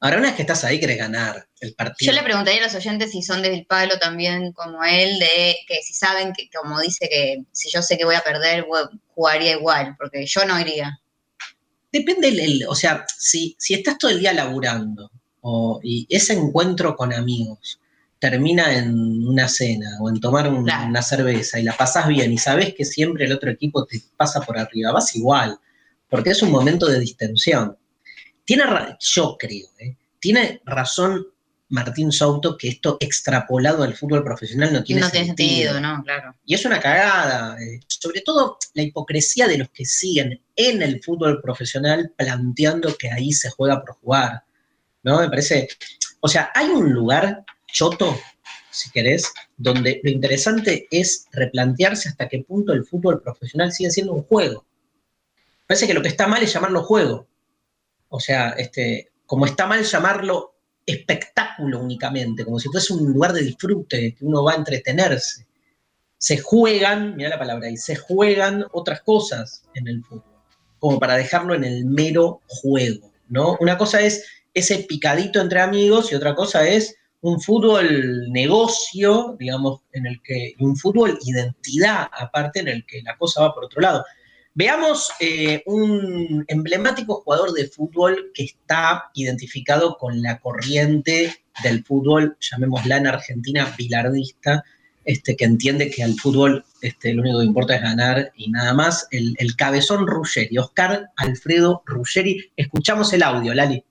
Ahora, una vez que estás ahí, querés ganar el partido. Yo le preguntaría a los oyentes si son del palo también como él, de que si saben que, como dice que si yo sé que voy a perder, jugaría igual, porque yo no iría. Depende, el, el- o sea, si, si estás todo el día laburando o, y ese encuentro con amigos termina en una cena o en tomar un- Claro. una cerveza y la pasás bien y sabes que siempre el otro equipo te pasa por arriba, vas igual, porque es un momento de distensión. Tiene, yo creo, ¿eh? tiene razón Martín Souto que esto extrapolado al fútbol profesional no tiene no tiene sentido. sentido, ¿no? Claro. Y es una cagada, eh, sobre todo la hipocresía de los que siguen en el fútbol profesional planteando que ahí se juega por jugar. ¿No? Me parece. O sea, hay un lugar choto, si querés, donde lo interesante es replantearse hasta qué punto el fútbol profesional sigue siendo un juego. Parece que lo que está mal es llamarlo juego. O sea, este, como está mal llamarlo espectáculo únicamente, como si fuese un lugar de disfrute, que uno va a entretenerse. Se juegan, mira la palabra ahí, se juegan otras cosas en el fútbol, como para dejarlo en el mero juego, ¿no? Una cosa es ese picadito entre amigos y otra cosa es un fútbol negocio, digamos, en el que, y un fútbol identidad aparte en el que la cosa va por otro lado. Veamos eh, un emblemático jugador de fútbol que está identificado con la corriente del fútbol, llamémosla en Argentina, bilardista, este, que entiende que al fútbol este, lo único que importa es ganar y nada más, el, cabezón Ruggeri, Oscar Alfredo Ruggeri. Escuchamos el audio, Lali.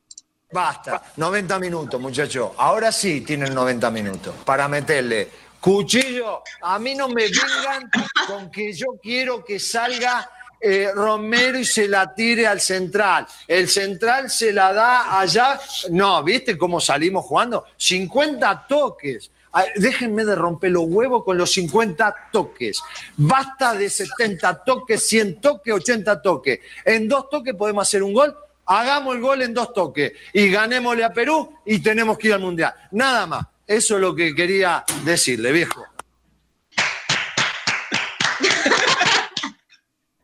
Basta, 90 minutos, muchacho. Ahora sí tienen 90 minutos para meterle cuchillo. A mí no me vengan con que yo quiero que salga eh, Romero y se la tire al central. El central se la da allá. No, ¿viste cómo salimos jugando? 50 toques. Déjenme de romper los huevos con los 50 toques. Basta de 70 toques, 100 toques, 80 toques. En dos toques podemos hacer un gol. Hagamos el gol en dos toques y ganémosle a Perú y tenemos que ir al Mundial. Nada más. Eso es lo que quería decirle, viejo.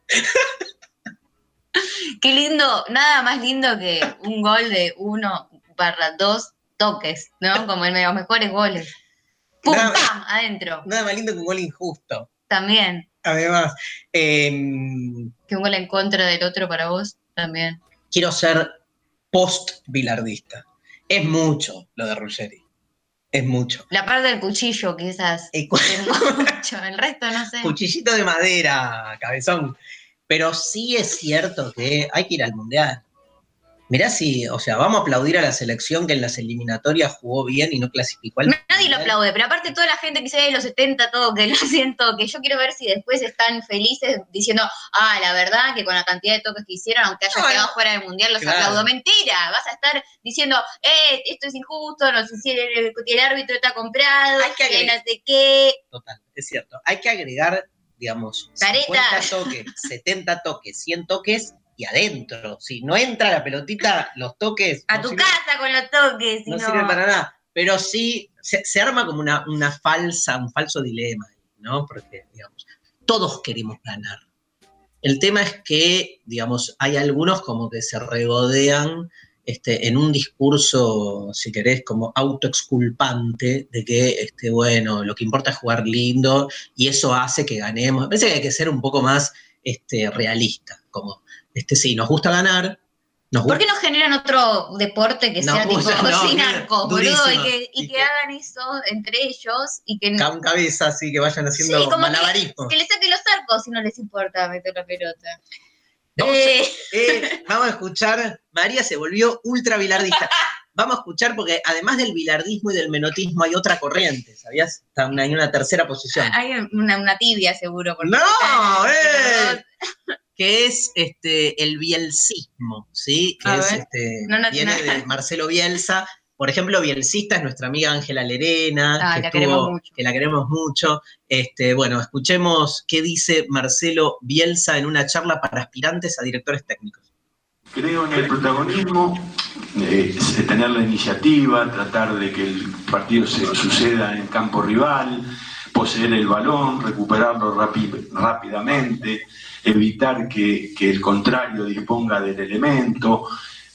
Qué lindo, nada más lindo que un gol de uno barra dos toques, ¿no? Como en los mejores goles. ¡Pum, Nada- pam! Adentro. Nada más lindo que un gol injusto. También. Además, em, Que un gol en contra del otro para vos, también. quiero ser post-bilardista. Es mucho lo de Ruggeri. Es mucho. La parte del cuchillo, quizás. Es mucho. El resto, no sé. Cuchillito de madera, cabezón. Pero sí es cierto que hay que ir al mundial. Mirá si, o sea, vamos a aplaudir a la selección que en las eliminatorias jugó bien y no clasificó al Nadie lo aplaude, pero aparte toda la gente que dice "Ay, los 70 todo, que lo siento, que yo quiero ver si después están felices diciendo, ah, la verdad que con la cantidad de toques que hicieron, aunque haya No, quedado no. fuera del mundial, los Claro. aplaudo. Mentira, vas a estar diciendo, eh, esto es injusto, no sé si el, el árbitro está comprado, Hay que que no sé qué. Total, es cierto. Hay que agregar, digamos, Careta. 50 toques, 70 toques, 100 toques y adentro. Si no entra la pelotita, los toques A no tu casa con los toques, no no. sirve para nada. Pero sí, se, se arma como una, una falsa, un falso dilema, ¿no? Porque, digamos, todos queremos ganar. El tema es que, digamos, hay algunos como que se regodean este, en un discurso, si querés, como autoexculpante de que, este, bueno, lo que importa es jugar lindo y eso hace que ganemos. Me parece que hay que ser un poco más este, realista, como, este, sí, nos gusta ganar, nos ¿Por qué no generan otro deporte que No, sea tipo no, sin arco, boludo? Y que, y que hagan eso entre ellos y que, con cabeza, así que vayan haciendo Sí, que- malabarismo. que le saquen los arcos si no les importa meter la pelota. Vamos, a- Eh, eh, vamos a escuchar, María se volvió ultra bilardista. Vamos a escuchar porque además del bilardismo y del menotismo hay otra corriente, ¿sabías? Está una, hay una tercera posición. hay una, una tibia seguro. porque ¡No! está- ¡Eh! Que es este, el bielcismo, ¿sí? Que es, este, No, no, viene no. de Marcelo Bielsa. Por ejemplo, bielcista es nuestra amiga Ángela Lerena, Ah, que, la estuvo- queremos mucho. que la queremos mucho. Este, bueno, escuchemos qué dice Marcelo Bielsa en una charla para aspirantes a directores técnicos. Creo en el protagonismo, eh, tener la iniciativa, tratar de que el partido se suceda en campo rival, poseer el balón, recuperarlo rápidamente, evitar que, el contrario disponga del elemento,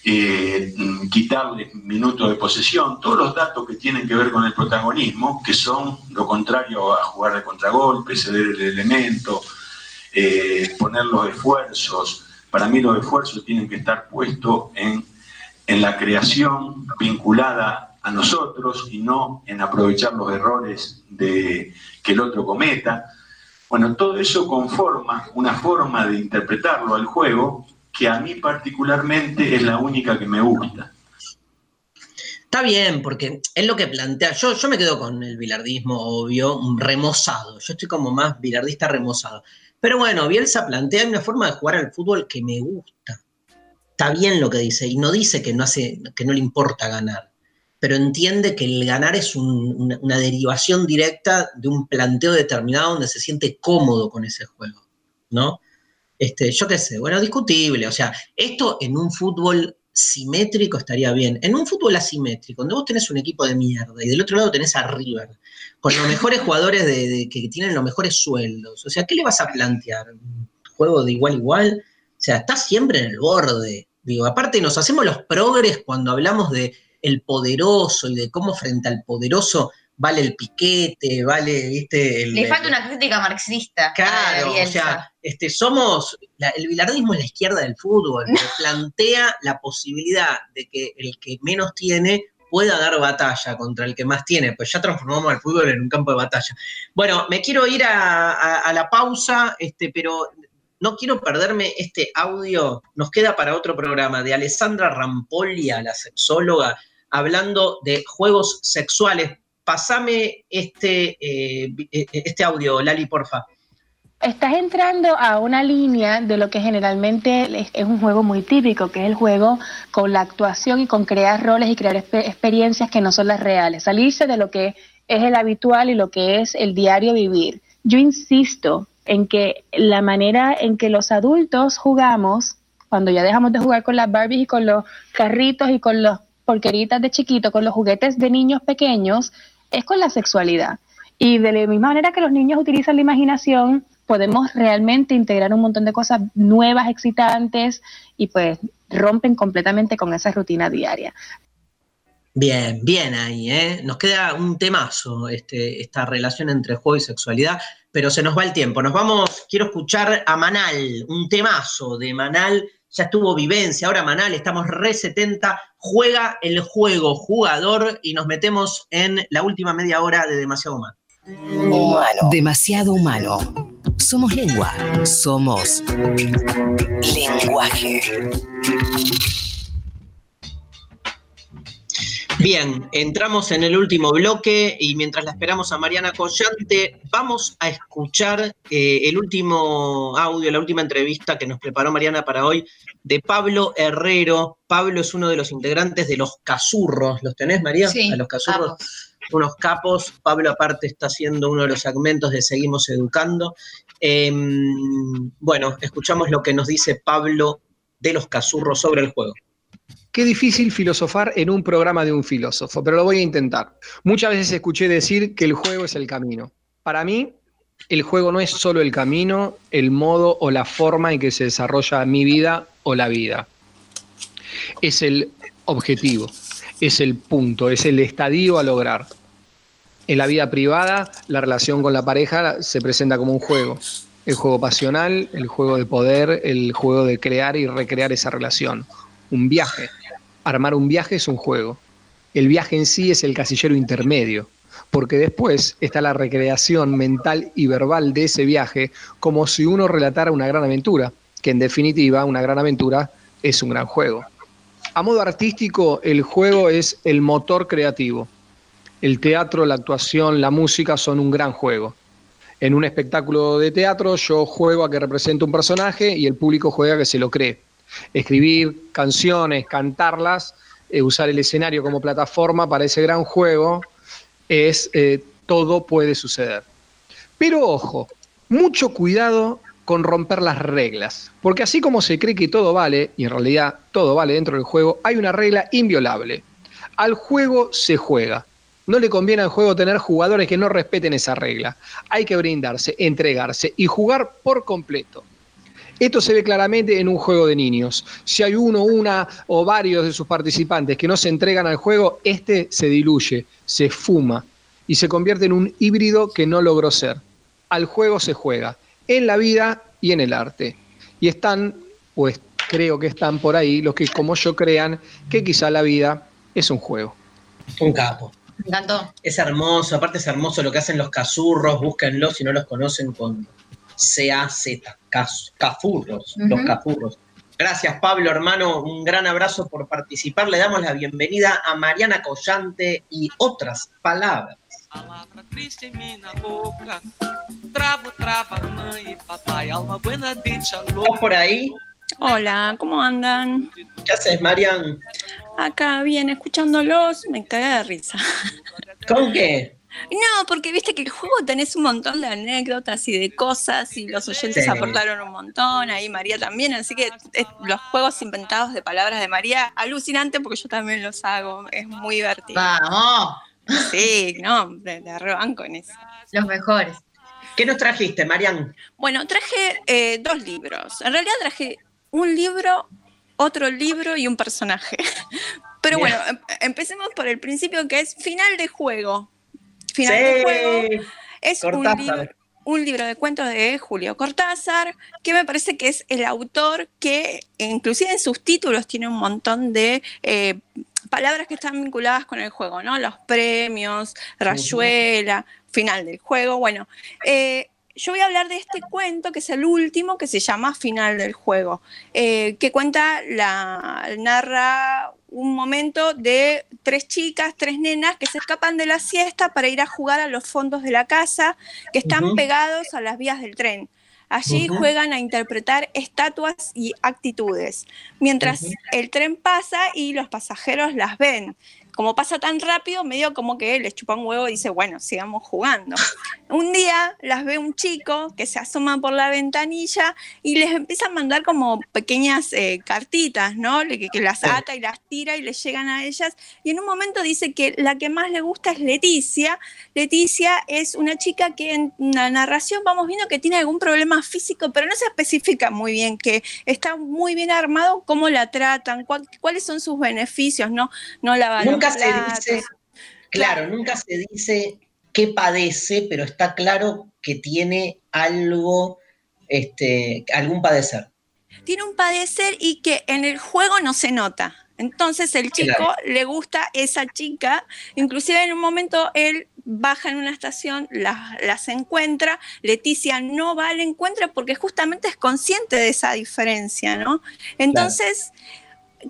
eh, quitarle minutos de posesión, todos los datos que tienen que ver con el protagonismo, que son lo contrario a jugar de contragolpe, ceder el elemento, eh, poner los esfuerzos. Para mí los esfuerzos tienen que estar puestos en, en la creación vinculada a nosotros y no en aprovechar los errores de, que el otro cometa. Bueno, todo eso conforma una forma de interpretarlo al juego que a mí particularmente es la única que me gusta. Está bien, porque es lo que plantea. Yo, yo me quedo con el bilardismo, obvio, remozado. Yo estoy como más bilardista remozado. Pero bueno, Bielsa plantea una forma de jugar al fútbol que me gusta. Está bien lo que dice, y no dice que no, hace, que no le importa ganar, pero entiende que el ganar es un- una, derivación directa de un planteo determinado donde se siente cómodo con ese juego, ¿no? Este, yo qué sé, bueno, discutible. O sea, esto en un fútbol simétrico estaría bien. En un fútbol asimétrico, donde vos tenés un equipo de mierda y del otro lado tenés a River, con los mejores jugadores de, que tienen los mejores sueldos. O sea, ¿qué le vas a plantear? ¿Un juego de igual igual? O sea, estás siempre en el borde. Digo, aparte nos hacemos los progres cuando hablamos de el poderoso y de cómo frente al poderoso vale el piquete, vale, viste, el, Le falta una crítica marxista. Claro, o sea, este, somos, la- el bilardismo es la izquierda del fútbol, que plantea la posibilidad de que el que menos tiene pueda dar batalla contra el que más tiene, pues ya transformamos al fútbol en un campo de batalla. Bueno, me quiero ir a, a- a la pausa, este, pero no quiero perderme este audio, nos queda para otro programa, de Alessandra Rampoglia, la sexóloga, hablando de juegos sexuales. Pasame este, eh, vi- eh, este audio, Lali, porfa. Estás entrando a una línea de lo que generalmente es, un juego muy típico, que es el juego con la actuación y con crear roles y crear expe- experiencias que no son las reales. Salirse de lo que es el habitual y lo que es el diario vivir. Yo insisto en que la manera en que los adultos jugamos, cuando ya dejamos de jugar con las Barbies y con los carritos y con los porqueritas de chiquito, con los juguetes de niños pequeños, es con la sexualidad. Y de la misma manera que los niños utilizan la imaginación, podemos realmente integrar un montón de cosas nuevas, excitantes y pues rompen completamente con esa rutina diaria. Bien, bien ahí, ¿eh? Nos queda un temazo, este, esta relación entre juego y sexualidad, pero se nos va el tiempo. Nos vamos, quiero escuchar a Manal, un temazo de Manal. Ya estuvo Vivencia, ahora Manal, estamos re 70, juega el juego, jugador, y nos metemos en la última media hora de Demasiado Humano. Humano. Demasiado humano. Somos lengua. Somos lenguaje. Bien, entramos en el último bloque y mientras la esperamos a Mariana Collante, vamos a escuchar eh, el último audio, la última entrevista que nos preparó Mariana para hoy de Pablo Herrero. Pablo es uno de los integrantes de los Casurros. ¿Los tenés, María? Sí, a los Casurros. Unos capos. Pablo, aparte, está haciendo uno de los segmentos de Seguimos Educando. Em, bueno, escuchamos lo que nos dice Pablo de los Casurros sobre el juego. Qué difícil filosofar en un programa de un filósofo, pero lo voy a intentar. Muchas veces escuché decir que el juego es el camino. Para mí, el juego no es solo el camino, el modo o la forma en que se desarrolla mi vida o la vida. Es el objetivo, es el punto, es el estadio a lograr. En la vida privada, la relación con la pareja se presenta como un juego. El juego pasional, el juego de poder, el juego de crear y recrear esa relación. Un viaje. Armar un viaje es un juego. El viaje en sí es el casillero intermedio, porque después está la recreación mental y verbal de ese viaje como si uno relatara una gran aventura, que en definitiva una gran aventura es un gran juego. A modo artístico, el juego es el motor creativo. El teatro, la actuación, la música son un gran juego. En un espectáculo de teatro yo juego a que represente un personaje y el público juega a que se lo cree. Escribir canciones, cantarlas, eh, usar el escenario como plataforma para ese gran juego es eh, todo puede suceder. Pero ojo, mucho cuidado con romper las reglas, porque así como se cree que todo vale, y en realidad todo vale dentro del juego, hay una regla inviolable. Al juego se juega. No le conviene al juego tener jugadores que no respeten esa regla. Hay que brindarse, entregarse y jugar por completo. Esto se ve claramente en un juego de niños. Si hay uno, una o varios de sus participantes que no se entregan al juego, este se diluye, se fuma y se convierte en un híbrido que no logró ser. Al juego se juega, en la vida y en el arte. Y están, pues creo que están por ahí, los que como yo crean que quizá la vida es un juego. Un capo. Me encantó. Es hermoso, aparte es hermoso lo que hacen los casurros, búsquenlos si no los conocen con C-A-Z, cafurros, los cafurros. Gracias Pablo, hermano, un gran abrazo por participar. Le damos la bienvenida a Mariana Collante y otras palabras. triste em minha boca. Travo, trava, mãe e papai, alma buena dicha ¿Estás por ahí? Hola, ¿cómo andan? ¿Qué haces, Marian? Acá bien, escuchándolos, me cagué de risa. ¿Con qué? No, porque viste que el juego tenés un montón de anécdotas y de cosas y los oyentes Sí. aportaron un montón, ahí María también, así que es- los juegos inventados de palabras de María, alucinante porque yo también los hago, es muy divertido. ¡Vamos! Sí, no, de, de rebanco en eso. Los mejores. ¿Qué nos trajiste, Marian? Bueno, traje eh, dos libros. En realidad traje un libro, otro libro y un personaje. Pero Bien. bueno, em- empecemos por el principio que es final de juego. Final Sí. de juego es un Cortázar. libro, un libro de cuentos de Julio Cortázar, que me parece que es el autor que inclusive en sus títulos tiene un montón de eh, palabras que están vinculadas con el juego, ¿no? Los premios, rayuela, final del juego. Bueno, eh, yo voy a hablar de este cuento, que es el último, que se llama Final del juego, eh, que cuenta, la, narra un momento de tres chicas, tres nenas que se escapan de la siesta para ir a jugar a los fondos de la casa, que están pegados a las vías del tren. Allí juegan a interpretar estatuas y actitudes, mientras el tren pasa y los pasajeros las ven. Como pasa tan rápido, medio como que les chupa un huevo y dice, bueno, sigamos jugando. Un día las ve un chico que se asoma por la ventanilla y les empieza a mandar como pequeñas eh, cartitas, ¿no? Que, que las ata y las tira y les llegan a ellas. Y en un momento dice que la que más le gusta es Leticia. Leticia es una chica que en la narración vamos viendo que tiene algún problema físico, pero no se especifica muy bien, que está muy bien armado cómo la tratan, cuál- cuáles son sus beneficios, ¿no? No lava los Nunca se dice, claro, nunca se dice qué padece, pero está claro que tiene algo, este, algún padecer. tiene un padecer y que en el juego no se nota. Entonces el chico Claro. le gusta esa chica, inclusive en un momento él baja en una estación, las, las encuentra, Leticia no va al encuentro porque justamente es consciente de esa diferencia, ¿no? Entonces,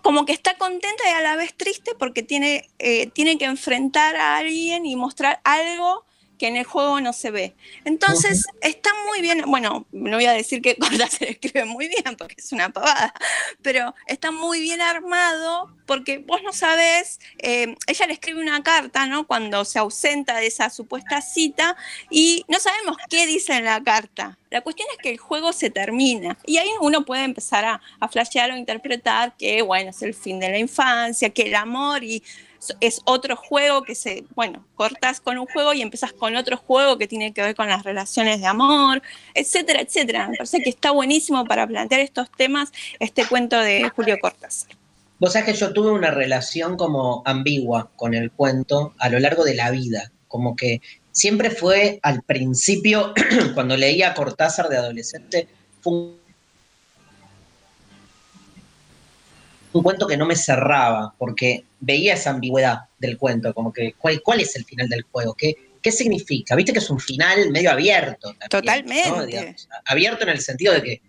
como que está contenta y a la vez triste porque tiene, eh, tiene que enfrentar a alguien y mostrar algo que en el juego no se ve. Entonces, está muy bien, bueno, no voy a decir que Cortázar escribe muy bien porque es una pavada, pero está muy bien armado porque vos no sabés, eh, ella le escribe una carta, ¿no? Cuando se ausenta de esa supuesta cita y no sabemos qué dice en la carta. La cuestión es que el juego se termina y ahí uno puede empezar a, a flashear o interpretar que, bueno, es el fin de la infancia, que el amor y es otro juego que se, bueno, cortas con un juego y empezás con otro juego que tiene que ver con las relaciones de amor, etcétera, etcétera. Me parece que está buenísimo para plantear estos temas este cuento de Julio Cortázar. Vos sabés que yo tuve una relación como ambigua con el cuento a lo largo de la vida, como que siempre fue al principio, cuando leía Cortázar de adolescente, fue un cuento que no me cerraba, porque veía esa ambigüedad del cuento, como que ¿cuál, cuál es el final del juego? ¿Qué, ¿Qué significa? Viste que es un final medio abierto. también, Totalmente. ¿no? Digamos, abierto en el sentido de que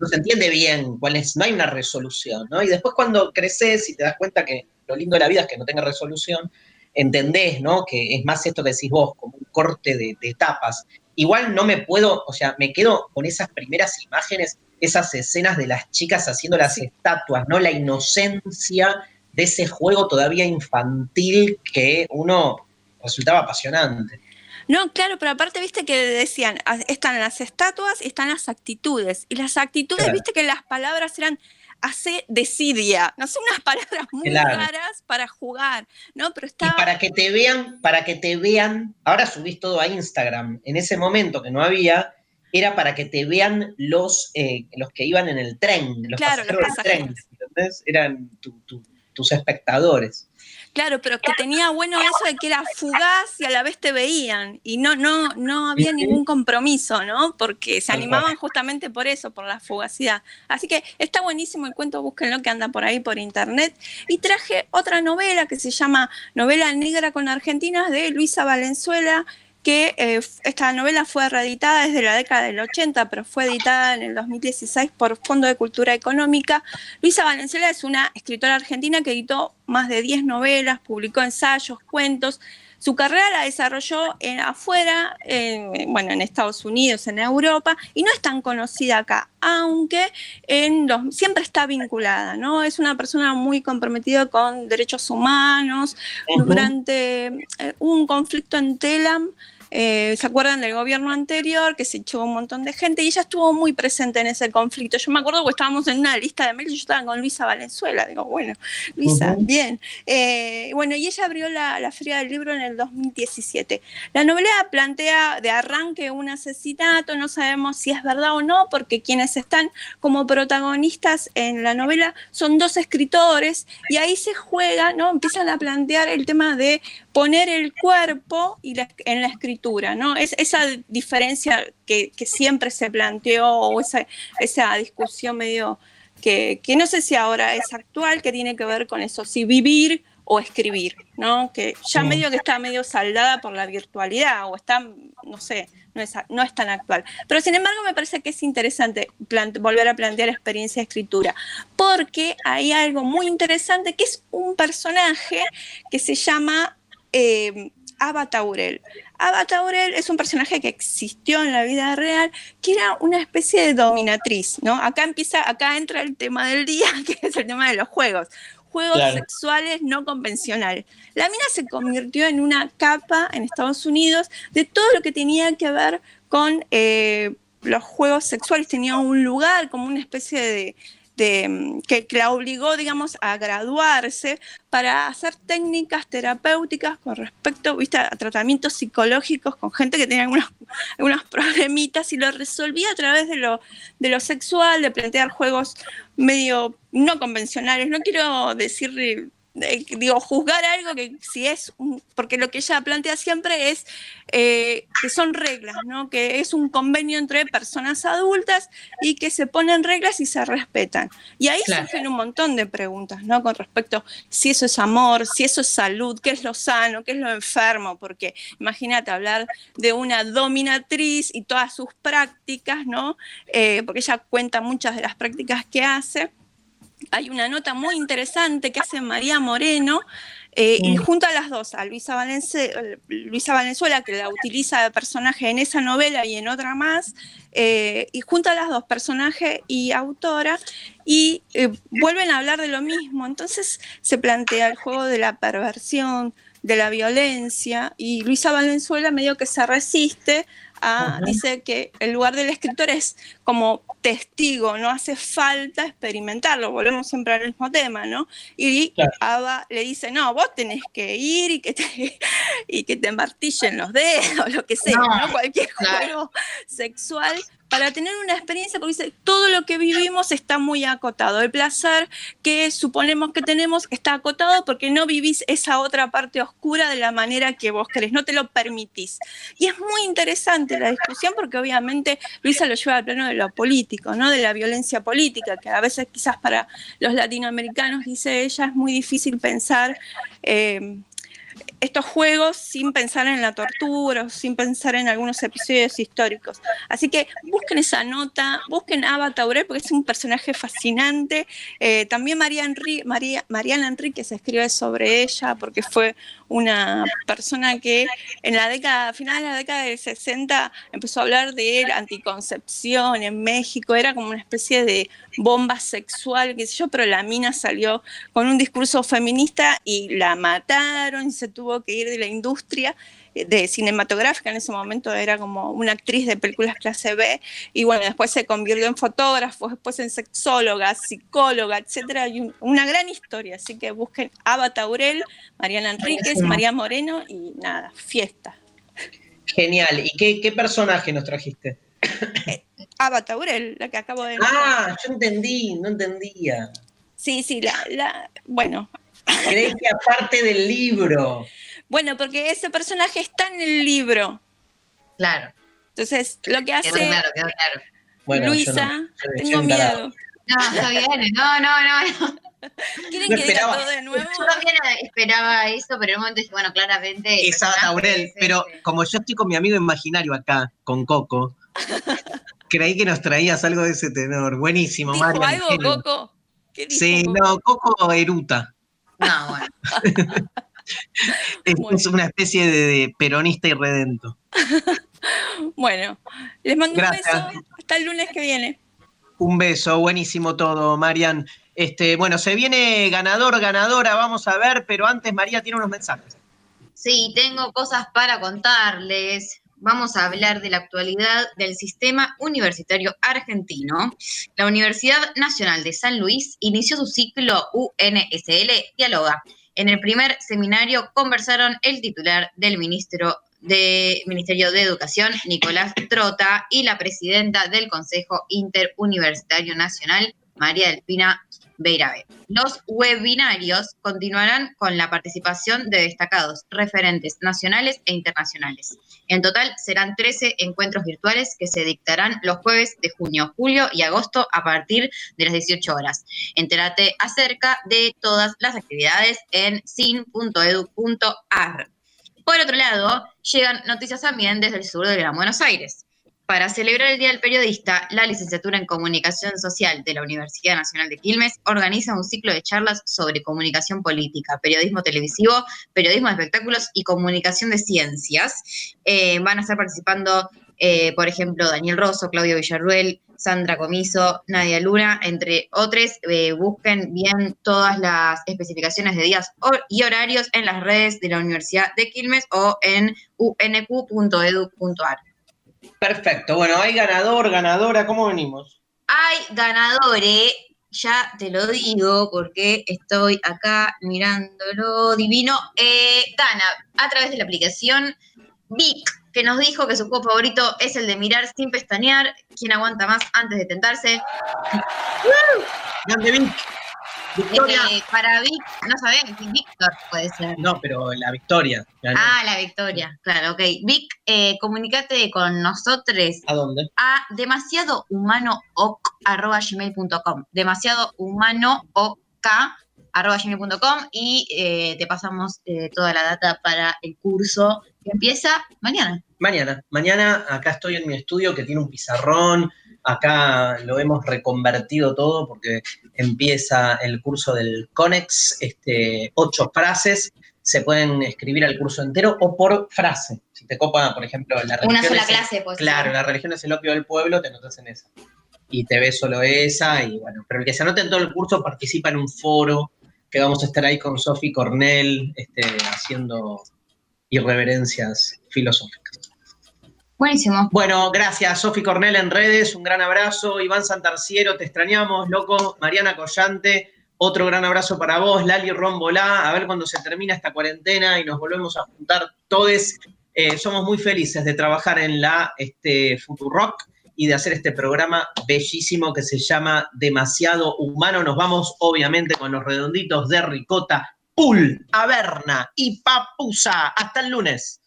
no se entiende bien cuál es, no hay una resolución, ¿no? Y después cuando creces y te das cuenta que lo lindo de la vida es que no tenga resolución, entendés, ¿no? Que es más esto que decís vos, como un corte de, de etapas. Igual no me puedo, o sea, me quedo con esas primeras imágenes, esas escenas de las chicas haciendo las estatuas, ¿no? La inocencia de ese juego todavía infantil que uno resultaba apasionante. No, claro, pero aparte viste que decían, ah, están las estatuas y están las actitudes. Y las actitudes, Claro. viste que las palabras eran hace desidia, no sé, unas palabras muy Claro. raras para jugar, ¿no? Pero Y estaba... para que te vean, para que te vean, ahora subís todo a Instagram. En ese momento que no había, era para que te vean los, eh, los que iban en el tren, los Claro, los pasajeros del tren, ¿entendés? Eran tu- tu- tus espectadores. Claro, pero que tenía bueno eso de que era fugaz y a la vez te veían y no, no, no había ningún compromiso, ¿no? Porque se animaban justamente por eso, por la fugacidad. Así que está buenísimo el cuento, búsquenlo que anda por ahí por internet. Y traje otra novela que se llama Novela Negra con Argentinas de Luisa Valenzuela, que eh, esta novela fue reeditada desde la década del 80, pero fue editada en el 2016 por Fondo de Cultura Económica. Luisa Valenzuela es una escritora argentina que editó más de 10 novelas, publicó ensayos, cuentos. Su carrera la desarrolló en, afuera, en, bueno, en Estados Unidos, en Europa, y no es tan conocida acá, aunque en los, siempre está vinculada, ¿no? Es una persona muy comprometida con derechos humanos. Durante eh, un conflicto en Telam, eh, ¿se acuerdan del gobierno anterior que se echó un montón de gente? Y ella estuvo muy presente en ese conflicto. Yo me acuerdo que estábamos en una lista de mails y yo estaba con Luisa Valenzuela. Digo, bueno, Luisa, bien. Eh, bueno, y ella abrió la, la Feria del Libro en el 2017. La novela plantea de arranque un asesinato, no sabemos si es verdad o no, porque quienes están como protagonistas en la novela son dos escritores y ahí se juega, ¿no? Empiezan a plantear el tema de poner el cuerpo y la- en la escritura, ¿no? Es esa diferencia que, que siempre se planteó o esa, esa discusión medio que, que no sé si ahora es actual, que tiene que ver con eso, si vivir o escribir, ¿no? Que ya Sí. medio que está medio saldada por la virtualidad o está, no sé, no es, no es tan actual. Pero sin embargo me parece que es interesante volver a plantear experiencia de escritura, porque hay algo muy interesante que es un personaje que se llama eh, Ava Taurel. Ava Taurel es un personaje que existió en la vida real, que era una especie de dominatriz, ¿no? Acá empieza, acá entra el tema del día, que es el tema de los juegos. Juegos Claro. sexuales no convencionales. La mina se convirtió en una capa en Estados Unidos de todo lo que tenía que ver con eh, los juegos sexuales. Tenía un lugar como una especie de, de, mm, que, que la obligó, digamos, a graduarse para hacer técnicas terapéuticas con respecto ¿viste? a tratamientos psicológicos con gente que tenía algunos, algunos problemitas y lo resolvía a través de lo, de lo sexual, de plantear juegos medio no convencionales. No quiero decir, eh, digo, juzgar algo que si es, un- porque lo que ella plantea siempre es eh, que son reglas, ¿no? que es un convenio entre personas adultas y que se ponen reglas y se respetan. Y ahí Claro. surgen un montón de preguntas, ¿no? Con respecto a si eso es amor, si eso es salud, qué es lo sano, qué es lo enfermo, porque imagínate hablar de una dominatriz y todas sus prácticas, ¿no? Eh, porque ella cuenta muchas de las prácticas que hace. Hay una nota muy interesante que hace María Moreno, eh, y junto a las dos, a Luisa, Valence- Luisa Valenzuela, que la utiliza de personaje en esa novela y en otra más, eh, y junto a las dos, personaje y autora, y eh, vuelven a hablar de lo mismo. Entonces se plantea el juego de la perversión, de la violencia, y Luisa Valenzuela medio que se resiste a, dice que el lugar del escritor es como testigo, no hace falta experimentarlo, volvemos siempre al mismo tema, ¿no? Y Claro. Ava le dice, no, vos tenés que ir y que te, y que te martillen los dedos, lo que sea, No, ¿no? Cualquier claro. juego sexual para tener una experiencia, porque dice, todo lo que vivimos está muy acotado. El placer que suponemos que tenemos está acotado porque no vivís esa otra parte oscura de la manera que vos querés, no te lo permitís. Y es muy interesante la discusión porque obviamente Luisa lo lleva al plano de lo político, ¿no? de la violencia política, que a veces quizás para los latinoamericanos, dice ella, es muy difícil pensar. eh, estos juegos sin pensar en la tortura, sin pensar en algunos episodios históricos. Así que busquen esa nota, busquen Ava Taurel porque es un personaje fascinante. Eh, también María Enri- María, Mariana escribe sobre ella porque fue una persona que en la década, a finales de la década del 60 empezó a hablar de anticoncepción en México, era como una especie de bomba sexual, qué sé yo, pero la mina salió con un discurso feminista y la mataron y se tuvo que ir de la industria de cinematográfica en ese momento era como una actriz de películas clase B y bueno después se convirtió en fotógrafo después en sexóloga psicóloga etcétera y un- una gran historia así que busquen Ava Taurel Mariana Enríquez Buenísimo. María Moreno y nada fiesta Genial. ¿Y qué, qué personaje nos trajiste? Ava Taurel la que acabo de Ah, yo entendí, no entendía. sí sí la, la bueno Creí que aparte del libro. Bueno, porque ese personaje está en el libro. Claro. Entonces, lo que hace Quedó claro, quedó claro. Bueno, yo Luisa, no, yo- yo tengo miedo. No, está bien. No, no, no. ¿Quieren No que diga esperaba. todo de nuevo? Yo también esperaba eso, pero en un momento dije, bueno, claramente. Es Taurel, pero ese. como yo estoy con mi amigo imaginario acá, con Coco, creí que nos traías algo de ese tenor. Buenísimo, ¿Dijo Mario. algo, Coco? ¿Qué dijo Sí, Coco? no, Coco eruta. No, bueno. Es, una especie de, de peronista y redento. Bueno, les mando Gracias. un beso. Hasta el lunes que viene. Un beso, buenísimo todo, Marian. Este, bueno, se viene ganador, ganadora, vamos a ver, pero antes María tiene unos mensajes. Sí, tengo cosas para contarles. Vamos a hablar de la actualidad del sistema universitario argentino. La Universidad Nacional de San Luis inició su ciclo UNSL Dialoga. En el primer seminario conversaron el titular del ministro de Ministerio de Educación, Nicolás Trota, y la presidenta del Consejo Interuniversitario Nacional, María Delfina Beirabe. Los webinarios continuarán con la participación de destacados referentes nacionales e internacionales. En total serán 13 encuentros virtuales que se dictarán los jueves de junio, julio y agosto a partir de las 18 horas. Entérate acerca de todas las actividades en sin.edu.ar. Por otro lado, llegan noticias también desde el sur de Gran Buenos Aires. Para celebrar el Día del Periodista, la licenciatura en Comunicación Social de la Universidad Nacional de Quilmes organiza un ciclo de charlas sobre comunicación política, periodismo televisivo, periodismo de espectáculos y comunicación de ciencias. Eh, van a estar participando, eh, por ejemplo, Daniel Rosso, Claudio Villarruel, Sandra Comiso, Nadia Luna, entre otros. Eh, busquen bien todas las especificaciones de días y horarios en las redes de la Universidad de Quilmes o en unq.edu.ar. Perfecto. Bueno, hay ganador, ganadora, ¿cómo venimos? Hay ganadores, ya te lo digo porque estoy acá mirándolo divino. Eh, gana a través de la aplicación Vic, que nos dijo que su juego favorito es el de mirar sin pestañear. ¿Quién aguanta más antes de tentarse? Grande Vic. Victoria. Eh, para Vic, no saben, Víctor puede ser. No, pero la victoria. Ah, la victoria, claro, ok. Vic, eh, comunícate con nosotros ¿A dónde? a demasiadoumanooc.gmail.com demasiado humano gmail.com y eh, te pasamos eh, toda la data para el curso que empieza mañana. Mañana. Mañana acá estoy en mi estudio que tiene un pizarrón. Acá lo hemos reconvertido todo porque empieza el curso del CONEX, este, ocho frases. Se pueden escribir al curso entero o por frase. Si te copa, por ejemplo, la religión. Una sola es clase, pues. Claro, la religión es el opio del pueblo, te anotas en esa. Y te ves solo esa, y bueno, pero el que se anote en todo el curso participa en un foro, que vamos a estar ahí con Sofi Cornell, este, haciendo irreverencias filosóficas. Buenísimo. Bueno, gracias, Sofi Cornell en redes, un gran abrazo. Iván Santarciero, te extrañamos, loco. Mariana Collante, otro gran abrazo para vos. Lali Rombolá, a ver cuando se termina esta cuarentena y nos volvemos a juntar todos. Eh, somos muy felices de trabajar en la este, Futurock y de hacer este programa bellísimo que se llama Demasiado Humano. Nos vamos, obviamente, con los redonditos de Ricota, Pul, Averna y Papusa. Hasta el lunes.